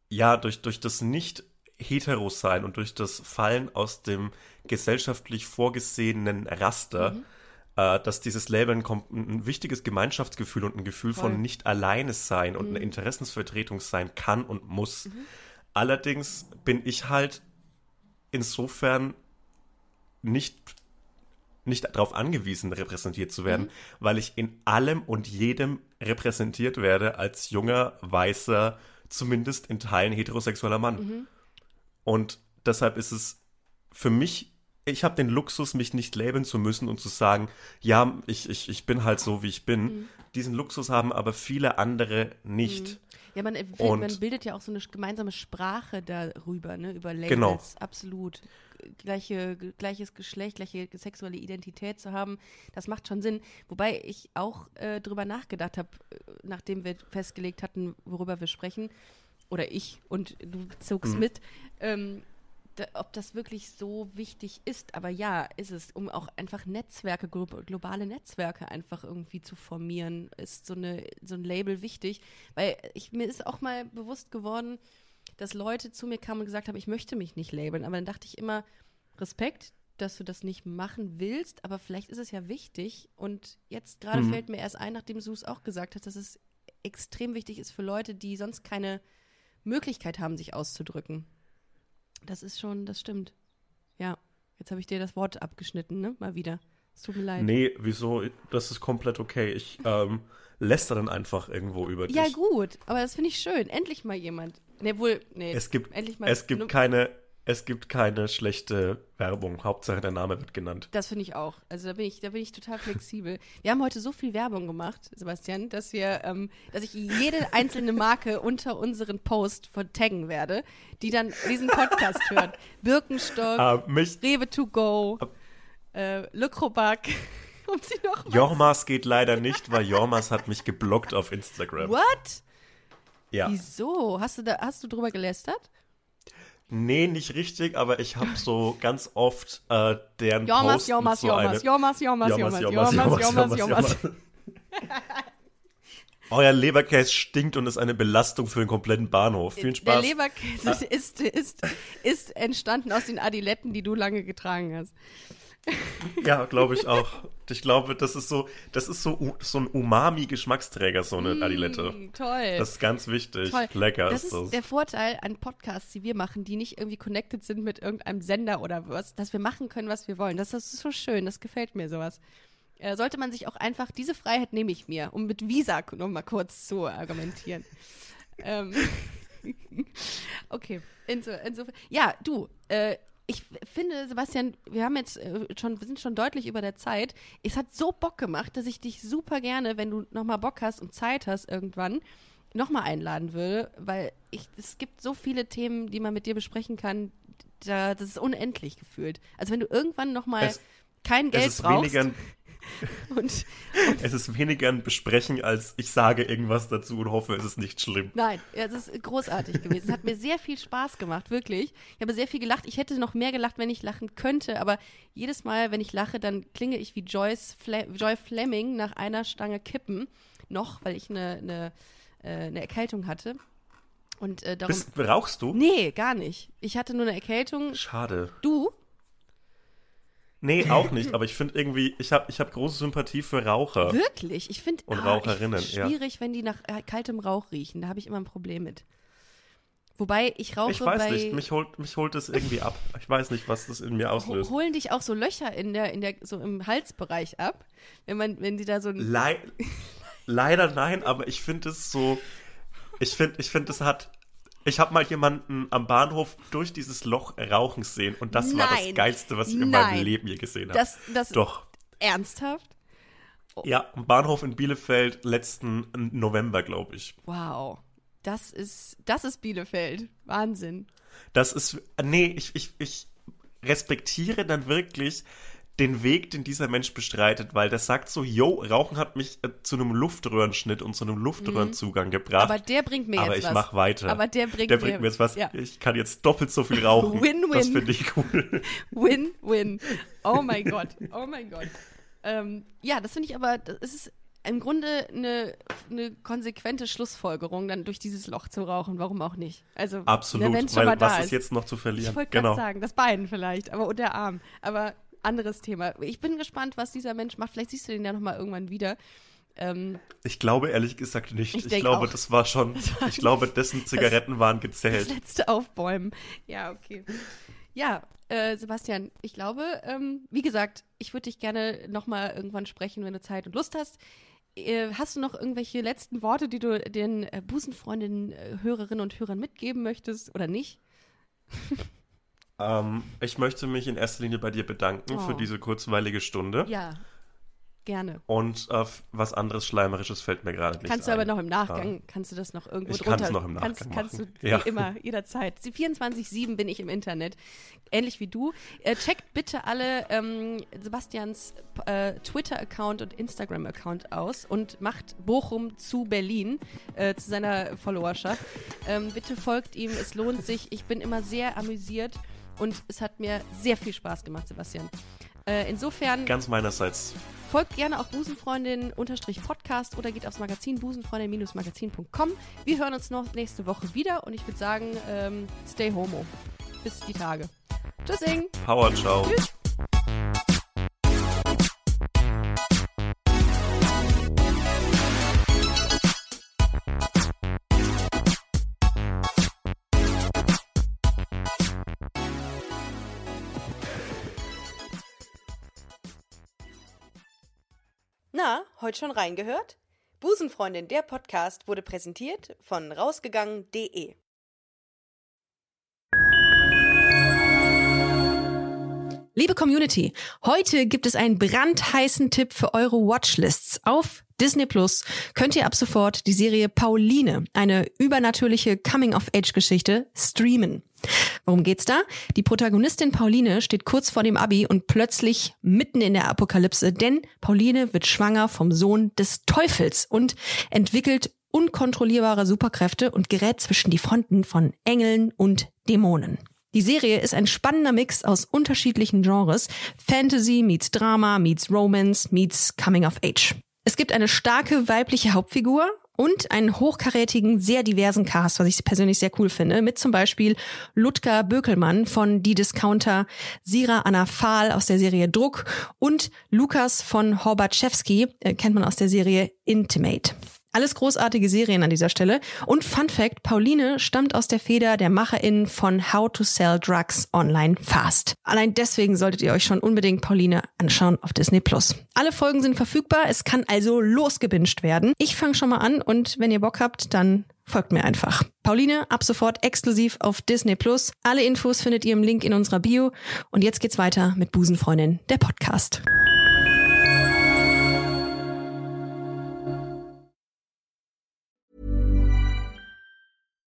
ja, durch, durch das nicht hetero sein und durch das Fallen aus dem gesellschaftlich vorgesehenen Raster, Mhm. Äh, dass dieses kommt, ein ein wichtiges Gemeinschaftsgefühl und ein Gefühl Voll. Mhm. von nicht alleine sein und eine Interessensvertretung sein kann und muss. Allerdings bin ich halt insofern nicht nicht darauf angewiesen, repräsentiert zu werden, weil ich in allem und jedem repräsentiert werde als junger, weißer, zumindest in Teilen heterosexueller Mann. Und deshalb ist es für mich, ich habe den Luxus, mich nicht labeln zu müssen und zu sagen, ja, ich, ich, ich bin halt so, wie ich bin. Diesen Luxus haben aber viele andere nicht. Ja, man, äh, Und- man bildet ja auch so eine gemeinsame Sprache darüber, ne, über Labels. Genau. Absolut. Gleiche, gleiches Geschlecht, gleiche sexuelle Identität zu haben, das macht schon Sinn. Wobei ich auch äh, drüber nachgedacht habe, nachdem wir festgelegt hatten, worüber wir sprechen, oder ich und du zogst Mhm. mit, ähm, ob das wirklich so wichtig ist. Aber ja, ist es, um auch einfach Netzwerke, glo globale Netzwerke einfach irgendwie zu formieren, ist so, eine, so ein Label wichtig. Weil ich, mir ist auch mal bewusst geworden, dass Leute zu mir kamen und gesagt haben, ich möchte mich nicht labeln. Aber dann dachte ich immer, Respekt, dass du das nicht machen willst, aber vielleicht ist es ja wichtig. Und jetzt gerade Mhm. fällt mir erst ein, nachdem du es auch gesagt hast, dass es extrem wichtig ist für Leute, die sonst keine Möglichkeit haben, sich auszudrücken. Das ist schon, das stimmt. Ja, jetzt habe ich dir das Wort abgeschnitten, ne? Mal wieder. Es tut mir leid. Nee, wieso? Das ist komplett okay. Ich ähm, läster dann einfach irgendwo über ja, dich. gut, aber das finde ich schön. Endlich mal jemand. Ne, wohl, nee. Es gibt, endlich mal es gibt ne- keine, es gibt keine schlechte Werbung. Hauptsache der Name wird genannt. Das finde ich auch. Also da bin ich, da bin ich total flexibel. Wir haben heute so viel Werbung gemacht, Sebastian, dass wir, ähm, dass ich jede einzelne Marke unter unseren Post vertaggen werde, die dann diesen Podcast hören. Birkenstock, Ah, mich, Rewe to go, äh, Le Crobac. <laughs> Um sie noch Jormas geht leider nicht, weil Jormas hat mich geblockt auf Instagram. What? Ja. Wieso? Hast du da, hast du drüber gelästert? Nee, nicht richtig, aber ich habe so ganz oft äh, deren Jormas, Posts Jormas, so eine- Jormas, Jormas, Jormas, Jormas, Jormas, Jormas, Jormas. Euer Leberkäse stinkt und ist eine Belastung für den kompletten Bahnhof. Viel Der Spaß. Leberkäse ist, ist, ist entstanden aus den Adiletten, die du lange getragen hast. <laughs> Ja, glaube ich auch. Ich glaube, das ist so, das ist so, so ein Umami-Geschmacksträger, so eine Adilette. Mm, toll. Das ist ganz wichtig. Toll. Lecker das ist ist das. der Vorteil an Podcasts, die wir machen, die nicht irgendwie connected sind mit irgendeinem Sender oder was, dass wir machen können, was wir wollen. Das ist so schön, das gefällt mir sowas. Äh, sollte man sich auch einfach, diese Freiheit nehme ich mir, um mit Visa noch mal kurz zu argumentieren. <laughs> ähm, <laughs> okay, inso, insofern. Ja, du, äh, ich finde, Sebastian, wir haben jetzt äh, schon, wir sind schon deutlich über der Zeit. Es hat so Bock gemacht, dass ich dich super gerne, wenn du nochmal Bock hast und Zeit hast irgendwann, nochmal einladen würde, weil ich, es gibt so viele Themen, die man mit dir besprechen kann, da, das ist unendlich gefühlt. Also wenn du irgendwann nochmal kein Geld brauchst weniger <laughs> ein, und es ist weniger ein Besprechen, als ich sage irgendwas dazu und hoffe, es ist nicht schlimm. Nein, es ist großartig gewesen. Es hat mir sehr viel Spaß gemacht, wirklich. Ich habe sehr viel gelacht. Ich hätte noch mehr gelacht, wenn ich lachen könnte, aber jedes Mal, wenn ich lache, dann klinge ich wie Joyce Fle Joy Fleming nach einer Stange Kippen. Noch, weil ich eine, eine, äh, eine Erkältung hatte. Und äh, darum. Bist, rauchst du? nee, gar nicht. Ich hatte nur eine Erkältung. Schade. Du? Nee, auch nicht, aber ich finde irgendwie, ich habe ich hab große Sympathie für Raucher. Wirklich? Ich finde Und ah, Raucherinnen, ich, ja. schwierig, wenn die nach äh, kaltem Rauch riechen. Da habe ich immer ein Problem mit. Wobei ich rauche Ich weiß bei nicht, mich holt, mich holt es irgendwie ab. Ich weiß nicht, was das in mir auslöst. holen dich auch so Löcher in der, in der, so im Halsbereich ab, wenn man, wenn die da so ein. Lei <laughs> Leider nein, aber ich finde es so. Ich finde, ich finde, es hat. Ich habe mal jemanden am Bahnhof durch dieses Loch rauchen sehen und das war das Nein. Geilste, was ich in Nein. meinem Leben je gesehen habe. Das, das Doch. ernsthaft? Ja, am Bahnhof in Bielefeld letzten November, glaube ich. Wow. Das ist, das ist Bielefeld. Wahnsinn. Das ist. Nee, ich, ich, ich respektiere dann wirklich den Weg, den dieser Mensch bestreitet, weil der sagt so, yo, Rauchen hat mich äh, zu einem Luftröhrenschnitt und zu einem Luftröhrenzugang gebracht. Aber der bringt mir aber jetzt ich was. mach weiter. Aber der bringt, der bringt mir jetzt was. Ja. Ich kann jetzt doppelt so viel rauchen. <laughs> Win-win. Das finde ich cool. <laughs> Win-win. Oh mein Gott. Oh mein Gott. Ähm, ja, das finde ich aber, das ist im Grunde eine, eine konsequente Schlussfolgerung, dann durch dieses Loch zu rauchen. Warum auch nicht? Also, Absolut, es weil was ist. jetzt noch zu verlieren? Ich wollte genau. sagen, das Bein vielleicht, aber und der Arm. Aber anderes Thema. Ich bin gespannt, was dieser Mensch macht. Vielleicht siehst du den ja nochmal irgendwann wieder. Ähm, Ich glaube ehrlich gesagt nicht. Ich Ich, glaube, auch. das war schon, Das war ich glaube, dessen Zigaretten waren das gezählt. letzte Aufbäumen. Ja, okay. Ja, äh, Sebastian, ich glaube, ähm, wie gesagt, ich würde dich gerne nochmal irgendwann sprechen, wenn du Zeit und Lust hast. Äh, hast du noch irgendwelche letzten Worte, die du den äh, Busenfreundinnen, äh, Hörerinnen und Hörern mitgeben möchtest oder nicht? <laughs> Ähm, ich möchte mich in erster Linie bei dir bedanken Oh. für diese kurzweilige Stunde. Ja, gerne. Und äh, was anderes Schleimerisches fällt mir gerade nicht Kannst du ein. aber noch im Nachgang, kannst du das noch irgendwo Ich drunter. kann's noch im kannst, Nachgang kannst du machen. wie Ja. immer, <laughs> jederzeit. Sie 24-7 bin ich im Internet. Ähnlich wie du. Äh, checkt bitte alle ähm, Sebastians äh, Twitter-Account und Instagram-Account aus und macht Bochum zu Berlin, äh, zu seiner Followerschaft. Ähm, bitte folgt ihm, es lohnt sich. Ich bin immer sehr amüsiert und es hat mir sehr viel Spaß gemacht, Sebastian. Äh, insofern Ganz meinerseits. Folgt gerne auch Busenfreundin-Podcast oder geht aufs Magazin busenfreundin-magazin.com. Wir hören uns noch nächste Woche wieder und ich würde sagen, ähm, stay homo. Bis die Tage. Tschüssing! Power, ciao. Tschüss. Na, heute schon reingehört? Busenfreundin, der Podcast wurde präsentiert von rausgegangen.de. Liebe Community, heute gibt es einen brandheißen Tipp für eure Watchlists. Auf Disney Plus könnt ihr ab sofort die Serie Pauline, eine übernatürliche Coming-of-Age-Geschichte, streamen. Worum geht's da? Die Protagonistin Pauline steht kurz vor dem Abi und plötzlich mitten in der Apokalypse, denn Pauline wird schwanger vom Sohn des Teufels und entwickelt unkontrollierbare Superkräfte und gerät zwischen die Fronten von Engeln und Dämonen. Die Serie ist ein spannender Mix aus unterschiedlichen Genres. Fantasy meets Drama meets Romance meets Coming of Age. Es gibt eine starke weibliche Hauptfigur und einen hochkarätigen, sehr diversen Cast, was ich persönlich sehr cool finde, mit zum Beispiel Ludger Bökelmann von Die Discounter, Sira Anna Fahl aus der Serie Druck und Lukas von Horbatschewski, äh, kennt man aus der Serie Intimate. Alles großartige Serien an dieser Stelle. Und Fun Fact, Pauline stammt aus der Feder der MacherInnen von How to Sell Drugs Online Fast. Allein deswegen solltet ihr euch schon unbedingt Pauline anschauen auf Disney Plus. Alle Folgen sind verfügbar, es kann also losgebinged werden. Ich fange schon mal an und wenn ihr Bock habt, dann folgt mir einfach. Pauline, ab sofort exklusiv auf Disney Plus. Alle Infos findet ihr im Link in unserer Bio. Und jetzt geht's weiter mit Busenfreundin, der Podcast.